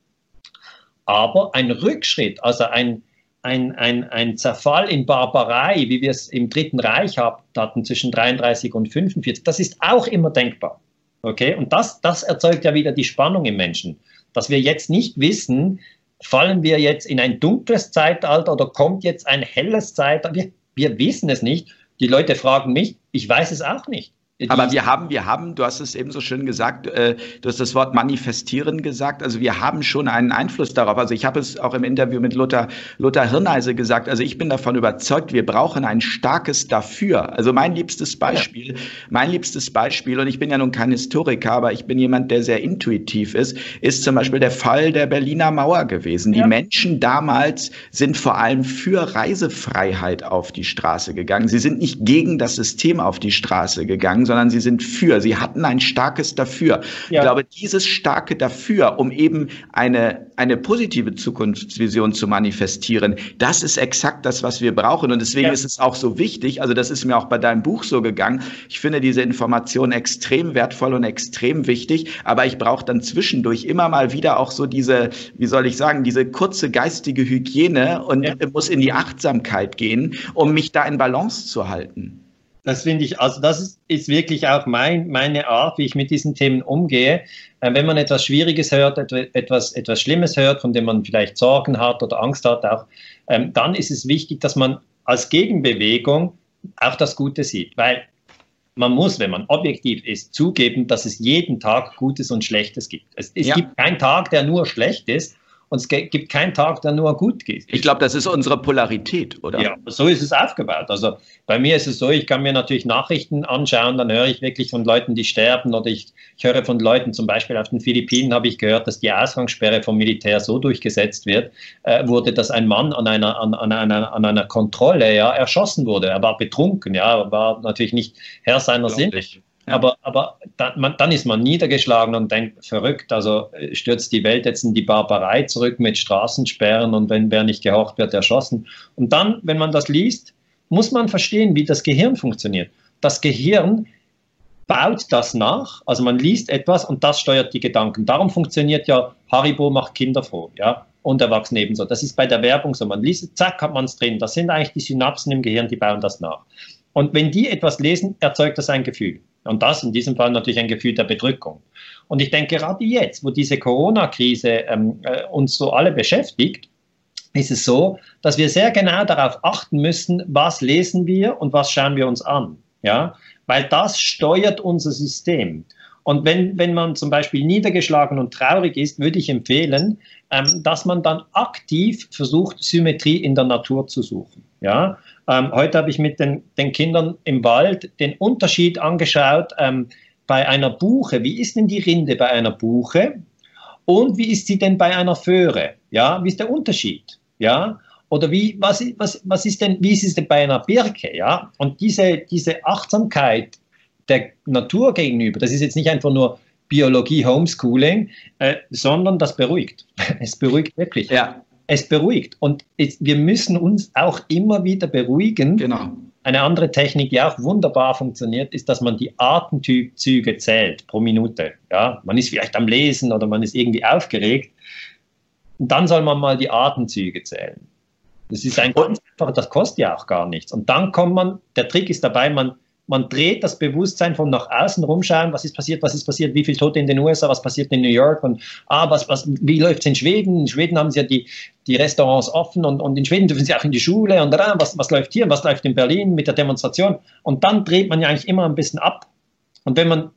Aber ein Rückschritt, also ein, ein, ein, ein Zerfall in Barbarei, wie wir es im Dritten Reich hatten zwischen 33 und 45, das ist auch immer denkbar. Okay? Und das, das erzeugt ja wieder die Spannung im Menschen, dass wir jetzt nicht wissen, fallen wir jetzt in ein dunkles Zeitalter oder kommt jetzt ein helles Zeitalter? Wir, wir wissen es nicht. Die Leute fragen mich, ich weiß es auch nicht. Aber wir haben, wir haben, du hast es eben so schön gesagt, äh, du hast das Wort manifestieren gesagt. Also wir haben schon einen Einfluss darauf. Also ich habe es auch im Interview mit Luther, Luther Hirneise gesagt. Also ich bin davon überzeugt, wir brauchen ein starkes Dafür. Also mein liebstes Beispiel, ja. mein liebstes Beispiel, und ich bin ja nun kein Historiker, aber ich bin jemand, der sehr intuitiv ist, ist zum Beispiel der Fall der Berliner Mauer gewesen. Ja. Die Menschen damals sind vor allem für Reisefreiheit auf die Straße gegangen. Sie sind nicht gegen das System auf die Straße gegangen, sondern sie sind für. Sie hatten ein starkes Dafür. Ja. Ich glaube, dieses starke Dafür, um eben eine, eine positive Zukunftsvision zu manifestieren, das ist exakt das, was wir brauchen. Und deswegen ja. ist es auch so wichtig, also das ist mir auch bei deinem Buch so gegangen. Ich finde diese Information extrem wertvoll und extrem wichtig, aber ich brauche dann zwischendurch immer mal wieder auch so diese, wie soll ich sagen, diese kurze geistige Hygiene und ja. muss in die Achtsamkeit gehen, um mich da in Balance zu halten. Das finde ich, also das ist, ist wirklich auch mein, meine Art, wie ich mit diesen Themen umgehe. Äh, wenn man etwas Schwieriges hört, etwas, etwas Schlimmes hört, von dem man vielleicht Sorgen hat oder Angst hat, auch, ähm, dann ist es wichtig, dass man als Gegenbewegung auch das Gute sieht. Weil man muss, wenn man objektiv ist, zugeben, dass es jeden Tag Gutes und Schlechtes gibt. Es, es ja. gibt keinen Tag, der nur schlecht ist und es gibt keinen Tag, der nur gut geht. Ich glaube, das ist unsere Polarität, oder? Ja, so ist es aufgebaut. Also bei mir ist es so, ich kann mir natürlich Nachrichten anschauen, dann höre ich wirklich von Leuten, die sterben oder ich, ich höre von Leuten, zum Beispiel auf den Philippinen habe ich gehört, dass die Ausgangssperre vom Militär so durchgesetzt wird, äh, wurde, dass ein Mann an einer, an, an, einer, an einer Kontrolle ja, erschossen wurde. Er war betrunken, ja, war natürlich nicht Herr seiner Sinne. Aber, aber dann, man, dann, ist man niedergeschlagen und denkt, verrückt, also äh, stürzt die Welt jetzt in die Barbarei zurück mit Straßensperren und wenn wer nicht gehorcht wird, erschossen. Und dann, wenn man das liest, muss man verstehen, wie das Gehirn funktioniert. Das Gehirn baut das nach, also man liest etwas und das steuert die Gedanken. Darum funktioniert ja Haribo macht Kinder froh, ja, und Erwachsene ebenso. Das ist bei der Werbung so. Man liest, zack, hat man es drin. Das sind eigentlich die Synapsen im Gehirn, die bauen das nach. Und wenn die etwas lesen, erzeugt das ein Gefühl. Und das in diesem Fall natürlich ein Gefühl der Bedrückung. Und ich denke, gerade jetzt, wo diese Corona-Krise ähm, äh, uns so alle beschäftigt, ist es so, dass wir sehr genau darauf achten müssen, was lesen wir und was schauen wir uns an. Ja? Weil das steuert unser System. Und wenn, wenn man zum Beispiel niedergeschlagen und traurig ist, würde ich empfehlen, ähm, dass man dann aktiv versucht, Symmetrie in der Natur zu suchen. Ja? Ähm, heute habe ich mit den, den, Kindern im Wald den Unterschied angeschaut ähm, bei einer Buche. Wie ist denn die Rinde bei einer Buche? Und wie ist sie denn bei einer Föhre? Ja, wie ist der Unterschied? Ja, oder wie, was, was, was ist denn, wie ist es denn bei einer Birke? Ja, und diese, diese Achtsamkeit der Natur gegenüber, das ist jetzt nicht einfach nur Biologie, Homeschooling, äh, sondern das beruhigt. Es beruhigt wirklich. Ja es beruhigt. Und es, wir müssen uns auch immer wieder beruhigen. Genau. Eine andere Technik, die auch wunderbar funktioniert, ist, dass man die Atemzüge zählt pro Minute. Ja, man ist vielleicht am Lesen oder man ist irgendwie aufgeregt. Und dann soll man mal die Atemzüge zählen. Das ist ein ganz einfach, das kostet ja auch gar nichts. Und dann kommt man, der Trick ist dabei, man man dreht das Bewusstsein von nach außen rumschauen, was ist passiert, was ist passiert, wie viele Tote in den USA, was passiert in New York und ah, was, was, wie läuft es in Schweden? In Schweden haben sie ja die, die Restaurants offen und, und in Schweden dürfen sie auch in die Schule und ah, was, was läuft hier, was läuft in Berlin mit der Demonstration und dann dreht man ja eigentlich immer ein bisschen ab und wenn man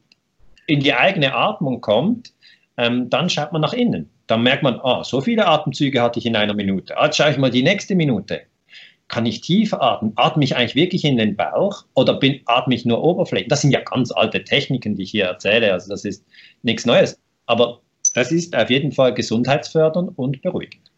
in die eigene Atmung kommt, ähm, dann schaut man nach innen. Dann merkt man, ah, so viele Atemzüge hatte ich in einer Minute. Ah, jetzt schaue ich mal die nächste Minute kann ich tief atmen? Atme ich eigentlich wirklich in den Bauch oder bin, atme ich nur Oberfläche? Das sind ja ganz alte Techniken, die ich hier erzähle. Also das ist nichts Neues. Aber das ist auf jeden Fall gesundheitsfördernd und beruhigend.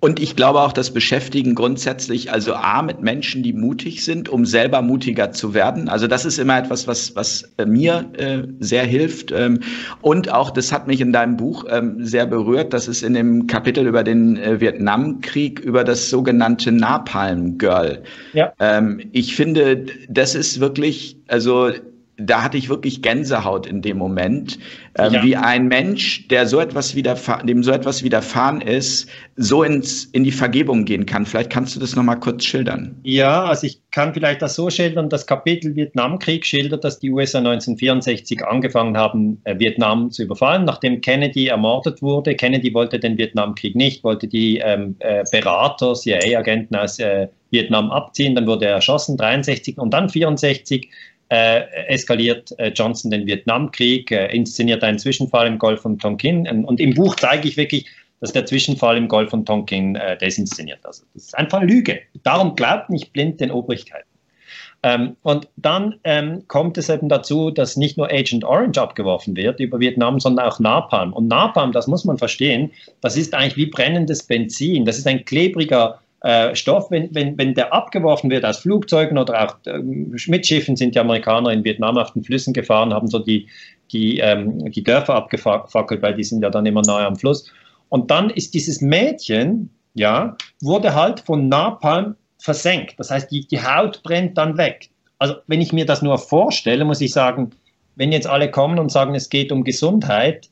Und ich glaube auch, das beschäftigen grundsätzlich, also A, mit Menschen, die mutig sind, um selber mutiger zu werden. Also das ist immer etwas, was, was äh, mir äh, sehr hilft. Ähm, und auch, das hat mich in deinem Buch ähm, sehr berührt, das ist in dem Kapitel über den äh, Vietnamkrieg, über das sogenannte Napalm Girl. Ja. Ähm, ich finde, das ist wirklich, also da hatte ich wirklich Gänsehaut in dem Moment, ähm, ja. wie ein Mensch, der so etwas dem so etwas widerfahren ist, so ins, in die Vergebung gehen kann. Vielleicht kannst du das nochmal kurz schildern. Ja, also ich kann vielleicht das so schildern. Das Kapitel Vietnamkrieg schildert, dass die USA 1964 angefangen haben, äh, Vietnam zu überfallen, nachdem Kennedy ermordet wurde. Kennedy wollte den Vietnamkrieg nicht, wollte die ähm, äh, Berater, CIA-Agenten aus äh, Vietnam abziehen. Dann wurde er erschossen, 63 und dann 64 äh, eskaliert äh, Johnson den Vietnamkrieg, äh, inszeniert einen Zwischenfall im Golf von Tonkin. Und im Buch zeige ich wirklich, dass der Zwischenfall im Golf von Tonkin äh, desinszeniert. Also das ist einfach Lüge. Darum glaubt nicht blind den Obrigkeiten. Ähm, und dann ähm, kommt es eben dazu, dass nicht nur Agent Orange abgeworfen wird über Vietnam, sondern auch Napalm. Und Napalm, das muss man verstehen, das ist eigentlich wie brennendes Benzin. Das ist ein klebriger äh, Stoff, wenn, wenn, wenn der abgeworfen wird aus Flugzeugen oder auch äh, mit Schiffen sind die Amerikaner in Vietnam auf den Flüssen gefahren, haben so die, die, ähm, die Dörfer abgefackelt, weil die sind ja dann immer nahe am Fluss. Und dann ist dieses Mädchen, ja, wurde halt von Napalm versenkt. Das heißt, die, die Haut brennt dann weg. Also wenn ich mir das nur vorstelle, muss ich sagen, wenn jetzt alle kommen und sagen, es geht um Gesundheit,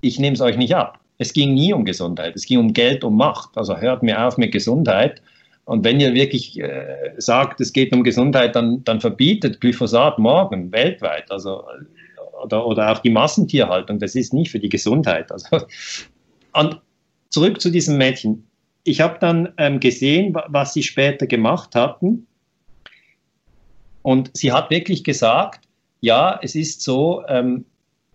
ich nehme es euch nicht ab. Es ging nie um Gesundheit, es ging um Geld, um Macht. Also hört mir auf mit Gesundheit. Und wenn ihr wirklich äh, sagt, es geht um Gesundheit, dann, dann verbietet Glyphosat morgen weltweit. Also, oder, oder auch die Massentierhaltung, das ist nicht für die Gesundheit. Also, und zurück zu diesem Mädchen. Ich habe dann ähm, gesehen, was sie später gemacht hatten. Und sie hat wirklich gesagt, ja, es ist so, ähm,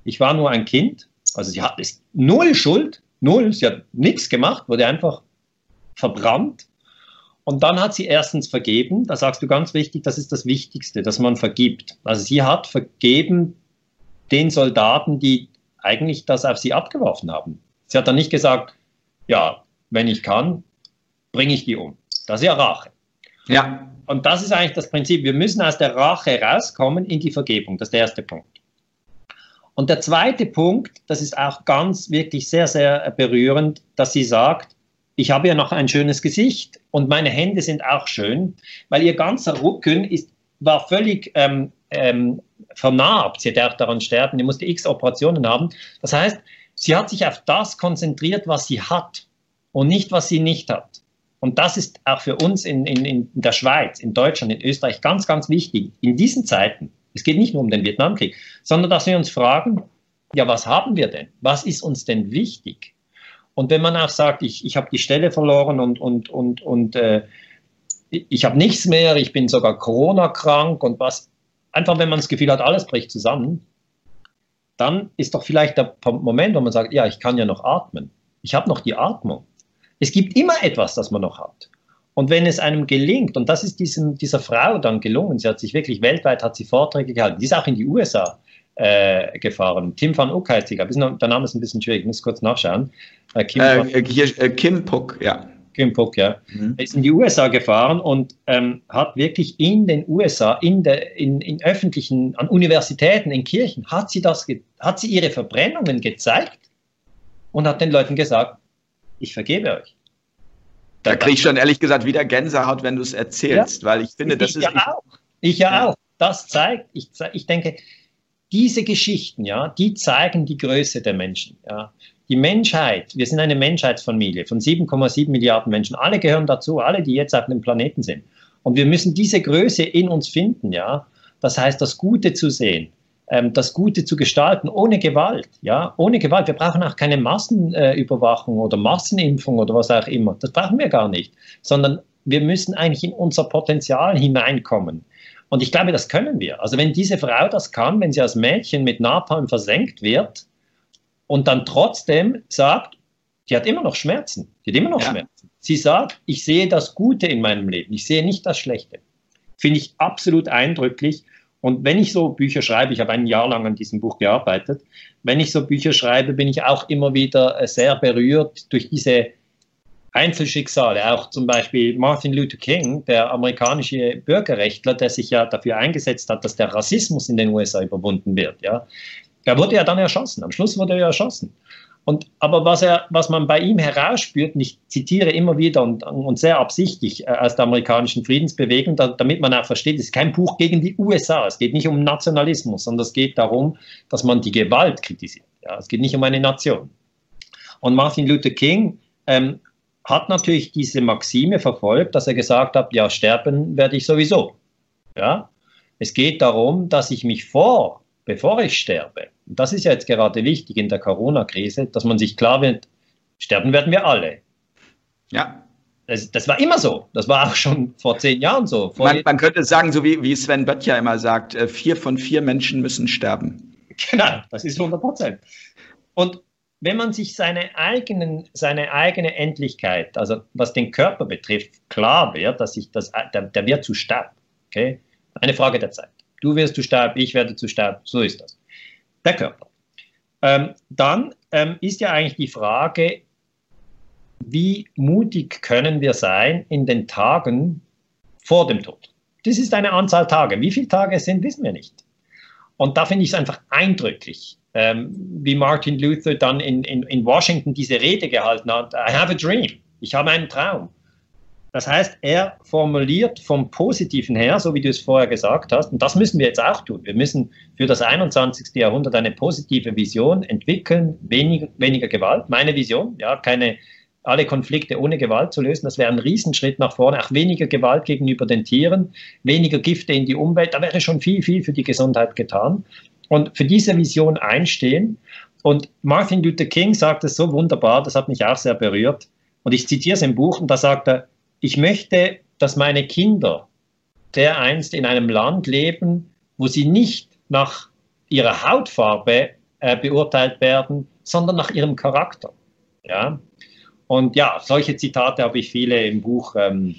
ich war nur ein Kind also sie hat null Schuld, null, sie hat nichts gemacht, wurde einfach verbrannt. Und dann hat sie erstens vergeben, da sagst du ganz wichtig, das ist das Wichtigste, dass man vergibt. Also sie hat vergeben den Soldaten, die eigentlich das auf sie abgeworfen haben. Sie hat dann nicht gesagt, ja, wenn ich kann, bringe ich die um. Das ist ja Rache. Ja. Und das ist eigentlich das Prinzip. Wir müssen aus der Rache rauskommen in die Vergebung. Das ist der erste Punkt. Und der zweite Punkt, das ist auch ganz wirklich sehr, sehr berührend, dass sie sagt, ich habe ja noch ein schönes Gesicht und meine Hände sind auch schön, weil ihr ganzer Rücken ist, war völlig ähm, ähm, vernarbt. Sie auch daran sterben, die musste x Operationen haben. Das heißt, sie hat sich auf das konzentriert, was sie hat und nicht, was sie nicht hat. Und das ist auch für uns in, in, in der Schweiz, in Deutschland, in Österreich ganz, ganz wichtig. In diesen Zeiten, es geht nicht nur um den Vietnamkrieg, sondern dass wir uns fragen, ja, was haben wir denn? Was ist uns denn wichtig? Und wenn man auch sagt, ich, ich habe die Stelle verloren und, und, und, und äh, ich habe nichts mehr, ich bin sogar Corona-krank und was, einfach wenn man das Gefühl hat, alles bricht zusammen, dann ist doch vielleicht der Moment, wo man sagt, ja, ich kann ja noch atmen. Ich habe noch die Atmung. Es gibt immer etwas, das man noch hat. Und wenn es einem gelingt, und das ist diesem, dieser Frau dann gelungen, sie hat sich wirklich weltweit, hat sie Vorträge gehalten, die ist auch in die USA äh, gefahren. Tim van Uck heißt sie, der Name ist ein bisschen schwierig, ich muss kurz nachschauen. Äh, Kim, äh, hier, äh, Kim Puck, ja. Kim Puck, ja. Mhm. Ist in die USA gefahren und ähm, hat wirklich in den USA, in, der, in, in öffentlichen, an Universitäten, in Kirchen, hat sie, das, hat sie ihre Verbrennungen gezeigt und hat den Leuten gesagt, ich vergebe euch. Da kriege ich schon ehrlich gesagt wieder Gänsehaut, wenn du es erzählst, ja. weil ich finde, das ich ist. Ja auch. Ich ja, ja, auch. Das zeigt, ich, ich denke, diese Geschichten, ja, die zeigen die Größe der Menschen. Ja. Die Menschheit, wir sind eine Menschheitsfamilie von 7,7 Milliarden Menschen. Alle gehören dazu, alle, die jetzt auf dem Planeten sind. Und wir müssen diese Größe in uns finden, ja. Das heißt, das Gute zu sehen, ähm, das Gute zu gestalten, ohne Gewalt. Ja, ohne Gewalt. Wir brauchen auch keine Massenüberwachung oder Massenimpfung oder was auch immer. Das brauchen wir gar nicht, sondern wir müssen eigentlich in unser Potenzial hineinkommen. Und ich glaube, das können wir. Also wenn diese Frau das kann, wenn sie als Mädchen mit Napalm versenkt wird und dann trotzdem sagt, die hat immer noch Schmerzen, die hat immer noch ja. Schmerzen. Sie sagt, ich sehe das Gute in meinem Leben, ich sehe nicht das Schlechte. Finde ich absolut eindrücklich. Und wenn ich so Bücher schreibe, ich habe ein Jahr lang an diesem Buch gearbeitet, wenn ich so Bücher schreibe, bin ich auch immer wieder äh, sehr berührt durch diese Einzelschicksale. Auch zum Beispiel Martin Luther King, der amerikanische Bürgerrechtler, der sich ja dafür eingesetzt hat, dass der Rassismus in den USA überwunden wird. Ja. Der wurde ja dann erschossen. Am Schluss wurde er erschossen. Und, aber was, er, was man bei ihm herausspürt, und ich zitiere immer wieder und, und sehr absichtlich äh, aus der amerikanischen Friedensbewegung, da, damit man auch versteht, es ist kein Buch gegen die USA, es geht nicht um Nationalismus, sondern es geht darum, dass man die Gewalt kritisiert. Ja, es geht nicht um eine Nation. Und Martin Luther King ähm, hat natürlich diese Maxime verfolgt, dass er gesagt hat, ja, sterben werde ich sowieso. Ja? Es geht darum, dass ich mich vor, bevor ich sterbe, und das ist ja jetzt gerade wichtig in der Corona-Krise, dass man sich klar wird, sterben werden wir alle. Ja. das, das, war immer so. Das war auch schon vor zehn Jahren so. Man, man, könnte sagen, so wie, wie Sven Böttcher immer sagt, äh, vier von vier Menschen müssen sterben. Genau, das ist 100 Prozent. Und wenn man sich seine, eigenen, seine eigene Endlichkeit, also was den Körper betrifft, klar wird, dass sich das, der, der wird zu Staub. Okay? Eine Frage der Zeit. Du wirst zu Staub, ich werde zu Staub, so ist das. Der Körper. Ähm, dann ähm, ist ja eigentlich die Frage, wie mutig können wir sein in den Tagen vor dem Tod? Das ist eine Anzahl Tage. Wie viele Tage es sind, wissen wir nicht. Und da finde ich es einfach eindrücklich, ähm, wie Martin Luther dann in, in, in Washington diese Rede gehalten hat. I have a dream. Ich habe einen Traum. Das heißt, er formuliert vom Positiven her, so wie du es vorher gesagt hast, und das müssen wir jetzt auch tun. Wir müssen für das 21. Jahrhundert eine positive Vision entwickeln, weniger, weniger Gewalt. Meine Vision, ja, keine alle Konflikte ohne Gewalt zu lösen. Das wäre ein Riesenschritt nach vorne. Auch weniger Gewalt gegenüber den Tieren, weniger Gifte in die Umwelt. Da wäre schon viel, viel für die Gesundheit getan. Und für diese Vision einstehen. Und Martin Luther King sagt es so wunderbar, das hat mich auch sehr berührt. Und ich zitiere es im Buch und da sagt er, ich möchte, dass meine Kinder dereinst in einem Land leben, wo sie nicht nach ihrer Hautfarbe äh, beurteilt werden, sondern nach ihrem Charakter. Ja? Und ja, solche Zitate habe ich viele im Buch. Ähm,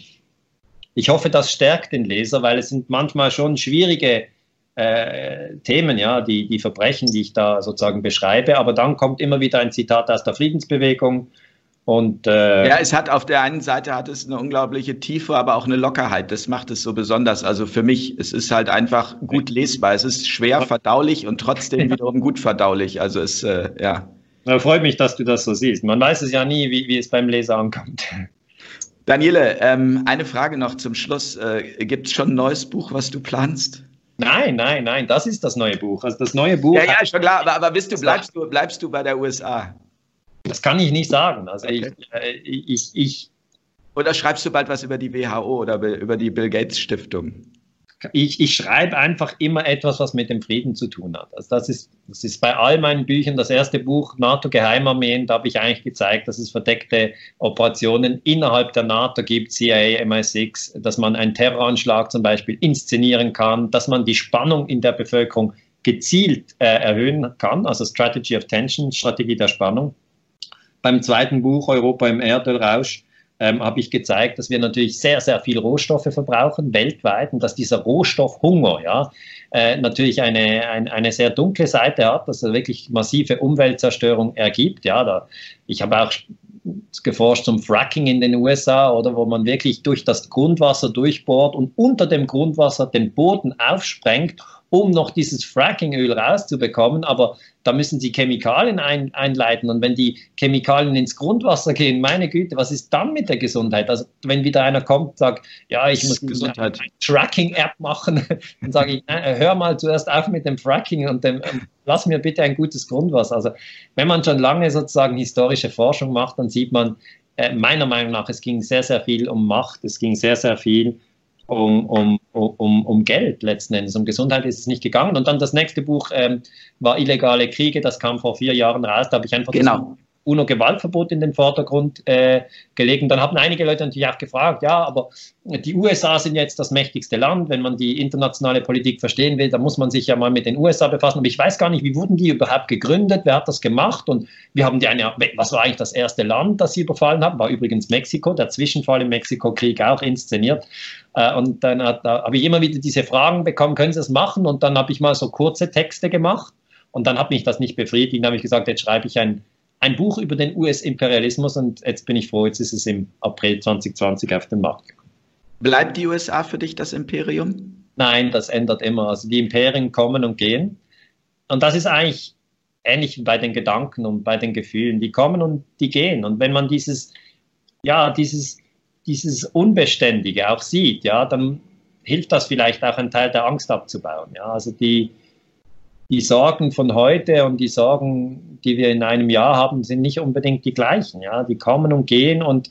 ich hoffe, das stärkt den Leser, weil es sind manchmal schon schwierige äh, Themen, ja, die, die Verbrechen, die ich da sozusagen beschreibe. Aber dann kommt immer wieder ein Zitat aus der Friedensbewegung. Und, äh, ja, es hat auf der einen Seite hat es eine unglaubliche Tiefe, aber auch eine Lockerheit. Das macht es so besonders. Also für mich, es ist halt einfach gut lesbar. Es ist schwer verdaulich und trotzdem wiederum gut verdaulich. Also es, äh, ja. Na, freut mich, dass du das so siehst. Man weiß es ja nie, wie, wie es beim Leser ankommt. Daniele, ähm, eine Frage noch zum Schluss. Äh, Gibt es schon ein neues Buch, was du planst? Nein, nein, nein, das ist das neue Buch. Also das neue Buch. Ja, ja, schon klar, aber, aber bist du, bleibst, du, bleibst du bei der USA? Das kann ich nicht sagen. Also okay. Äh, ich, ich, ich, Oder schreibst du bald was über die WHO oder über die Bill Gates Stiftung? ich, ich schreibe einfach immer etwas, was mit dem Frieden zu tun hat. Also das ist, das ist bei all meinen Büchern das erste Buch, NATO-Geheimarmeen, da habe ich eigentlich gezeigt, dass es verdeckte Operationen innerhalb der NATO gibt, CIA, MI6, dass man einen Terroranschlag zum Beispiel inszenieren kann, dass man die Spannung in der Bevölkerung gezielt äh, erhöhen kann, also Strategy of Tension, Strategie der Spannung. Beim zweiten Buch, Europa im Erdölrausch, ähm, habe ich gezeigt, dass wir natürlich sehr, sehr viel Rohstoffe verbrauchen weltweit und dass dieser Rohstoffhunger ja, äh, natürlich eine, ein, eine sehr dunkle Seite hat, dass er wirklich massive Umweltzerstörung ergibt. Ja, da, ich habe auch geforscht zum Fracking in den USA oder wo man wirklich durch das Grundwasser durchbohrt und unter dem Grundwasser den Boden aufsprengt um noch dieses Frackingöl rauszubekommen. Aber da müssen sie Chemikalien ein, einleiten. Und wenn die Chemikalien ins Grundwasser gehen, meine Güte, was ist dann mit der Gesundheit? Also wenn wieder einer kommt und sagt, ja, ich muss Gesundheit. eine Tracking-App machen, dann sage ich, hör mal zuerst auf mit dem Fracking und dem, ähm, lass mir bitte ein gutes Grundwasser. Also wenn man schon lange sozusagen historische Forschung macht, dann sieht man, äh, meiner Meinung nach, es ging sehr, sehr viel um Macht, es ging sehr, sehr viel um, um, um, um Geld letzten Endes. Um Gesundheit ist es nicht gegangen. Und dann das nächste Buch ähm, war Illegale Kriege, das kam vor vier Jahren raus. Da habe ich einfach genau. UNO-Gewaltverbot in den Vordergrund äh, gelegt. Und dann haben einige Leute natürlich auch gefragt, ja, aber die USA sind jetzt das mächtigste Land. Wenn man die internationale Politik verstehen will, dann muss man sich ja mal mit den USA befassen. Aber ich weiß gar nicht, wie wurden die überhaupt gegründet? Wer hat das gemacht? Und wir haben die eine, was war eigentlich das erste Land, das sie überfallen haben? War übrigens Mexiko, der Zwischenfall im Mexiko-Krieg auch inszeniert. Äh, und dann da habe ich immer wieder diese Fragen bekommen, können Sie das machen? Und dann habe ich mal so kurze Texte gemacht. Und dann hat mich das nicht befriedigt. Dann habe ich gesagt, jetzt schreibe ich ein ein Buch über den US-Imperialismus und jetzt bin ich froh, jetzt ist es im April 2020 auf den Markt gekommen. Bleibt die USA für dich das Imperium? Nein, das ändert immer. Also die Imperien kommen und gehen. Und das ist eigentlich ähnlich bei den Gedanken und bei den Gefühlen. Die kommen und die gehen. Und wenn man dieses, ja, dieses, dieses Unbeständige auch sieht, ja, dann hilft das vielleicht auch einen Teil der Angst abzubauen. Ja, also die, die Sorgen von heute und die Sorgen, die wir in einem Jahr haben, sind nicht unbedingt die gleichen. Ja, die kommen und gehen und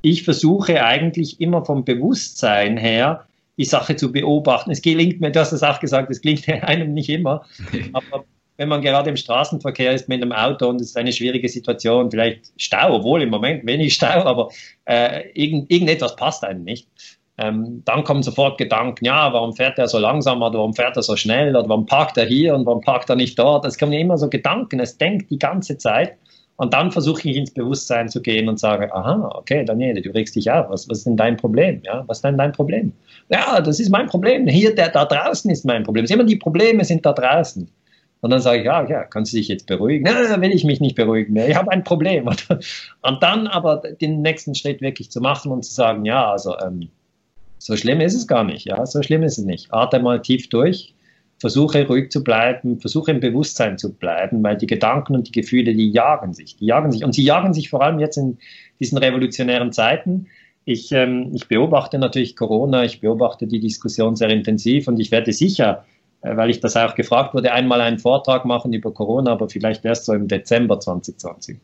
ich versuche eigentlich immer vom Bewusstsein her, die Sache zu beobachten. Es gelingt mir, du hast es auch gesagt, es gelingt einem nicht immer, aber wenn man gerade im Straßenverkehr ist mit einem Auto und es ist eine schwierige Situation, vielleicht Stau, obwohl im Moment wenig Stau, aber äh, irgend, irgendetwas passt einem nicht. Ähm, dann kommen sofort Gedanken, ja, warum fährt er so langsam oder warum fährt er so schnell oder warum parkt er hier und warum parkt er nicht dort. Es kommen ja immer so Gedanken, es denkt die ganze Zeit. Und dann versuche ich ins Bewusstsein zu gehen und sage, aha, okay, Daniele, du regst dich auf. Was, was ist denn dein Problem? Ja, was ist denn dein Problem? Ja, das ist mein Problem. Hier, der, da draußen ist mein Problem. Es immer die Probleme sind da draußen. Und dann sage ich, ja, ja, kannst du dich jetzt beruhigen? Nein, will ich mich nicht beruhigen mehr. Ich habe ein Problem. Und dann aber den nächsten Schritt wirklich zu machen und zu sagen, ja, also ähm, so schlimm ist es gar nicht. Ja, so schlimm ist es nicht. Atme mal tief durch, versuche ruhig zu bleiben, versuche im Bewusstsein zu bleiben, weil die Gedanken und die Gefühle, die jagen sich. Die jagen sich. Und sie jagen sich vor allem jetzt in diesen revolutionären Zeiten. Ich, ähm, ich beobachte natürlich Corona, ich beobachte die Diskussion sehr intensiv und ich werde sicher, äh, weil ich das auch gefragt wurde, einmal einen Vortrag machen über Corona, aber vielleicht erst so im Dezember 2020.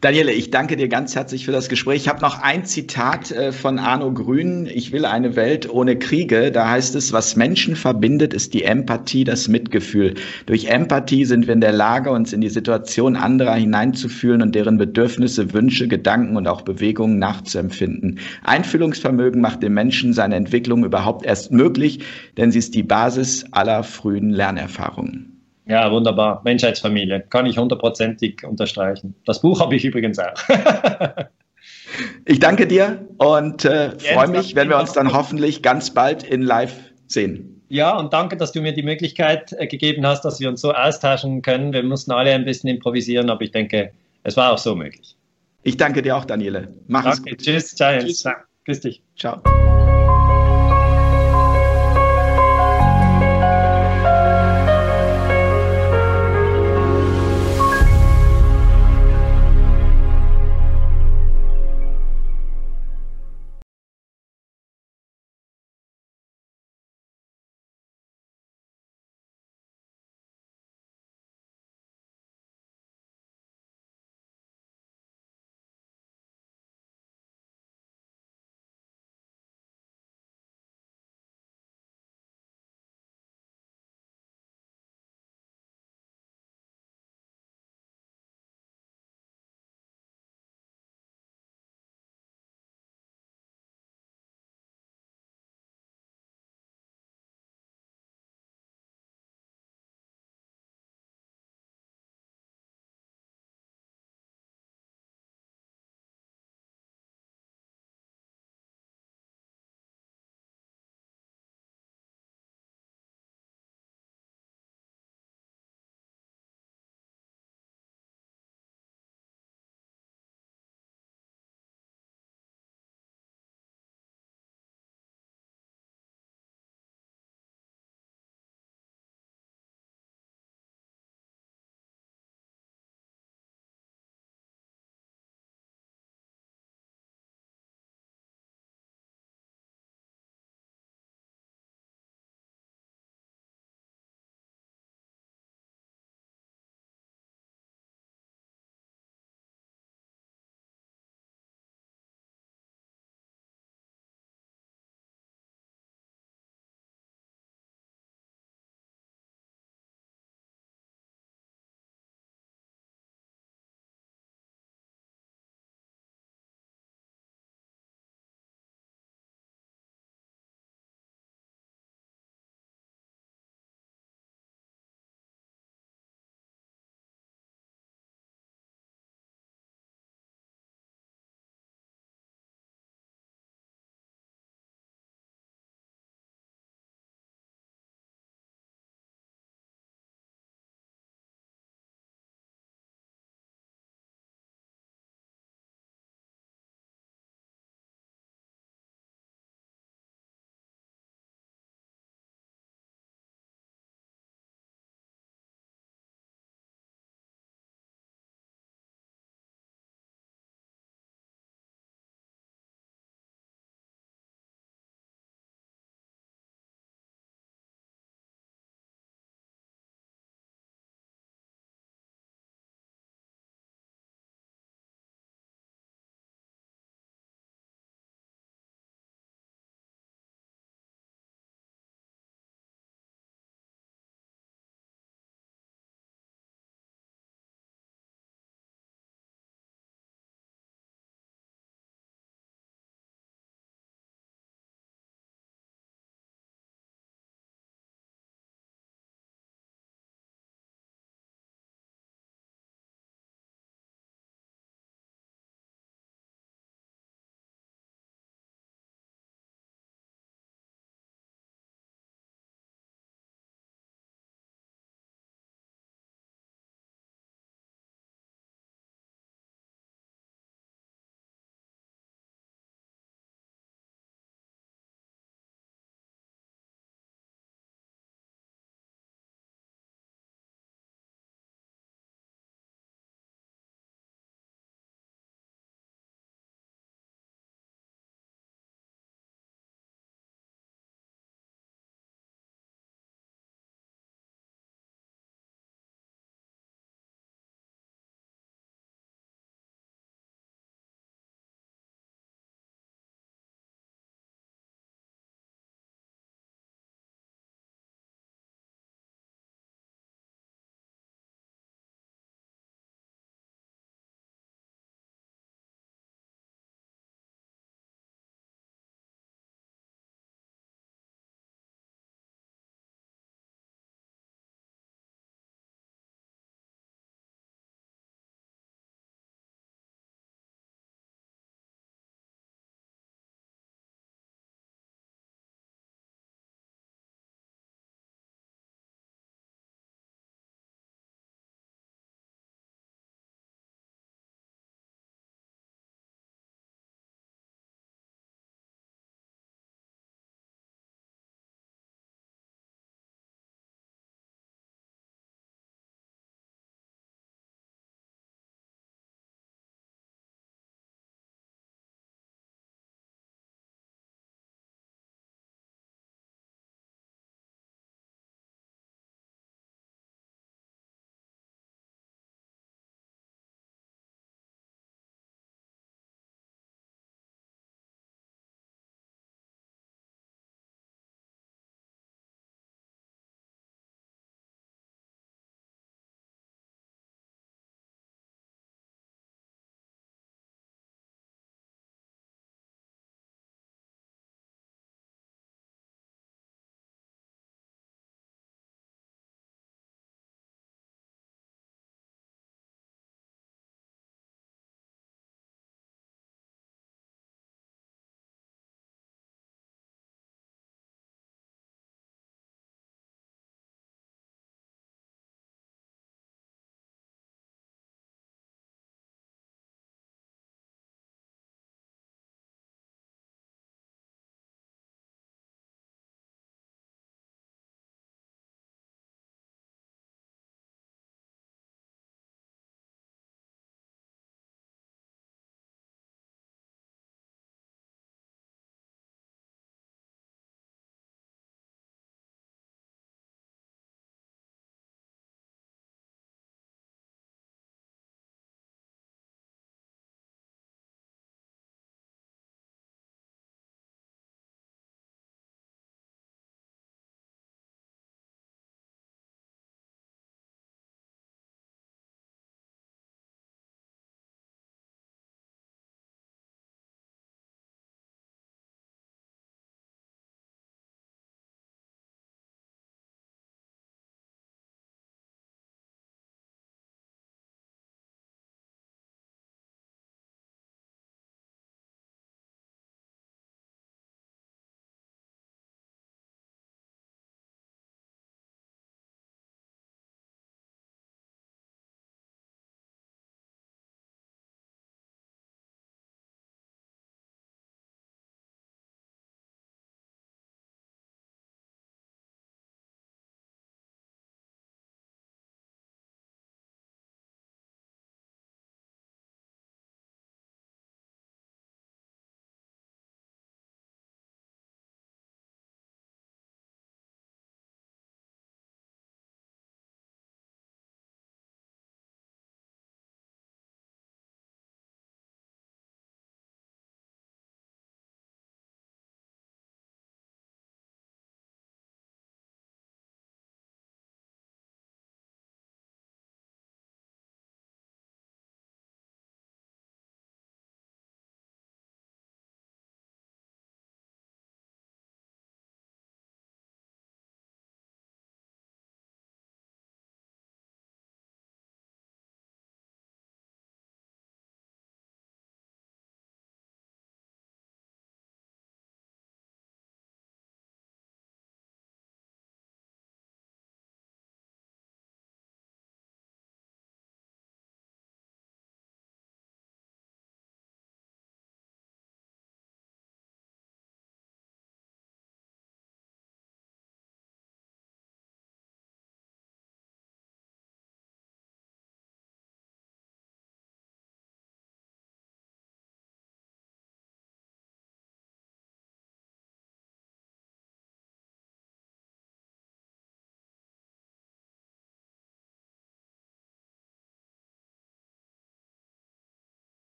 Daniele, ich danke dir ganz herzlich für das Gespräch. Ich habe noch ein Zitat äh, von Arno Grün. Ich will eine Welt ohne Kriege. Da heißt es, was Menschen verbindet, ist die Empathie, das Mitgefühl. Durch Empathie sind wir in der Lage, uns in die Situation anderer hineinzufühlen und deren Bedürfnisse, Wünsche, Gedanken und auch Bewegungen nachzuempfinden. Einfühlungsvermögen macht dem Menschen seine Entwicklung überhaupt erst möglich, denn sie ist die Basis aller frühen Lernerfahrungen. Ja, wunderbar. Menschheitsfamilie. Kann ich hundertprozentig unterstreichen. Das Buch habe ich übrigens auch. ich danke dir und äh, freue mich, wenn wir uns dann hoffentlich ganz bald in Live sehen. Ja, und danke, dass du mir die Möglichkeit äh, gegeben hast, dass wir uns so austauschen können. Wir mussten alle ein bisschen improvisieren, aber ich denke, es war auch so möglich. Ich danke dir auch, Daniele. Mach danke. es gut. Tschüss, ciao. Tschüss. Grüß dich. Ciao.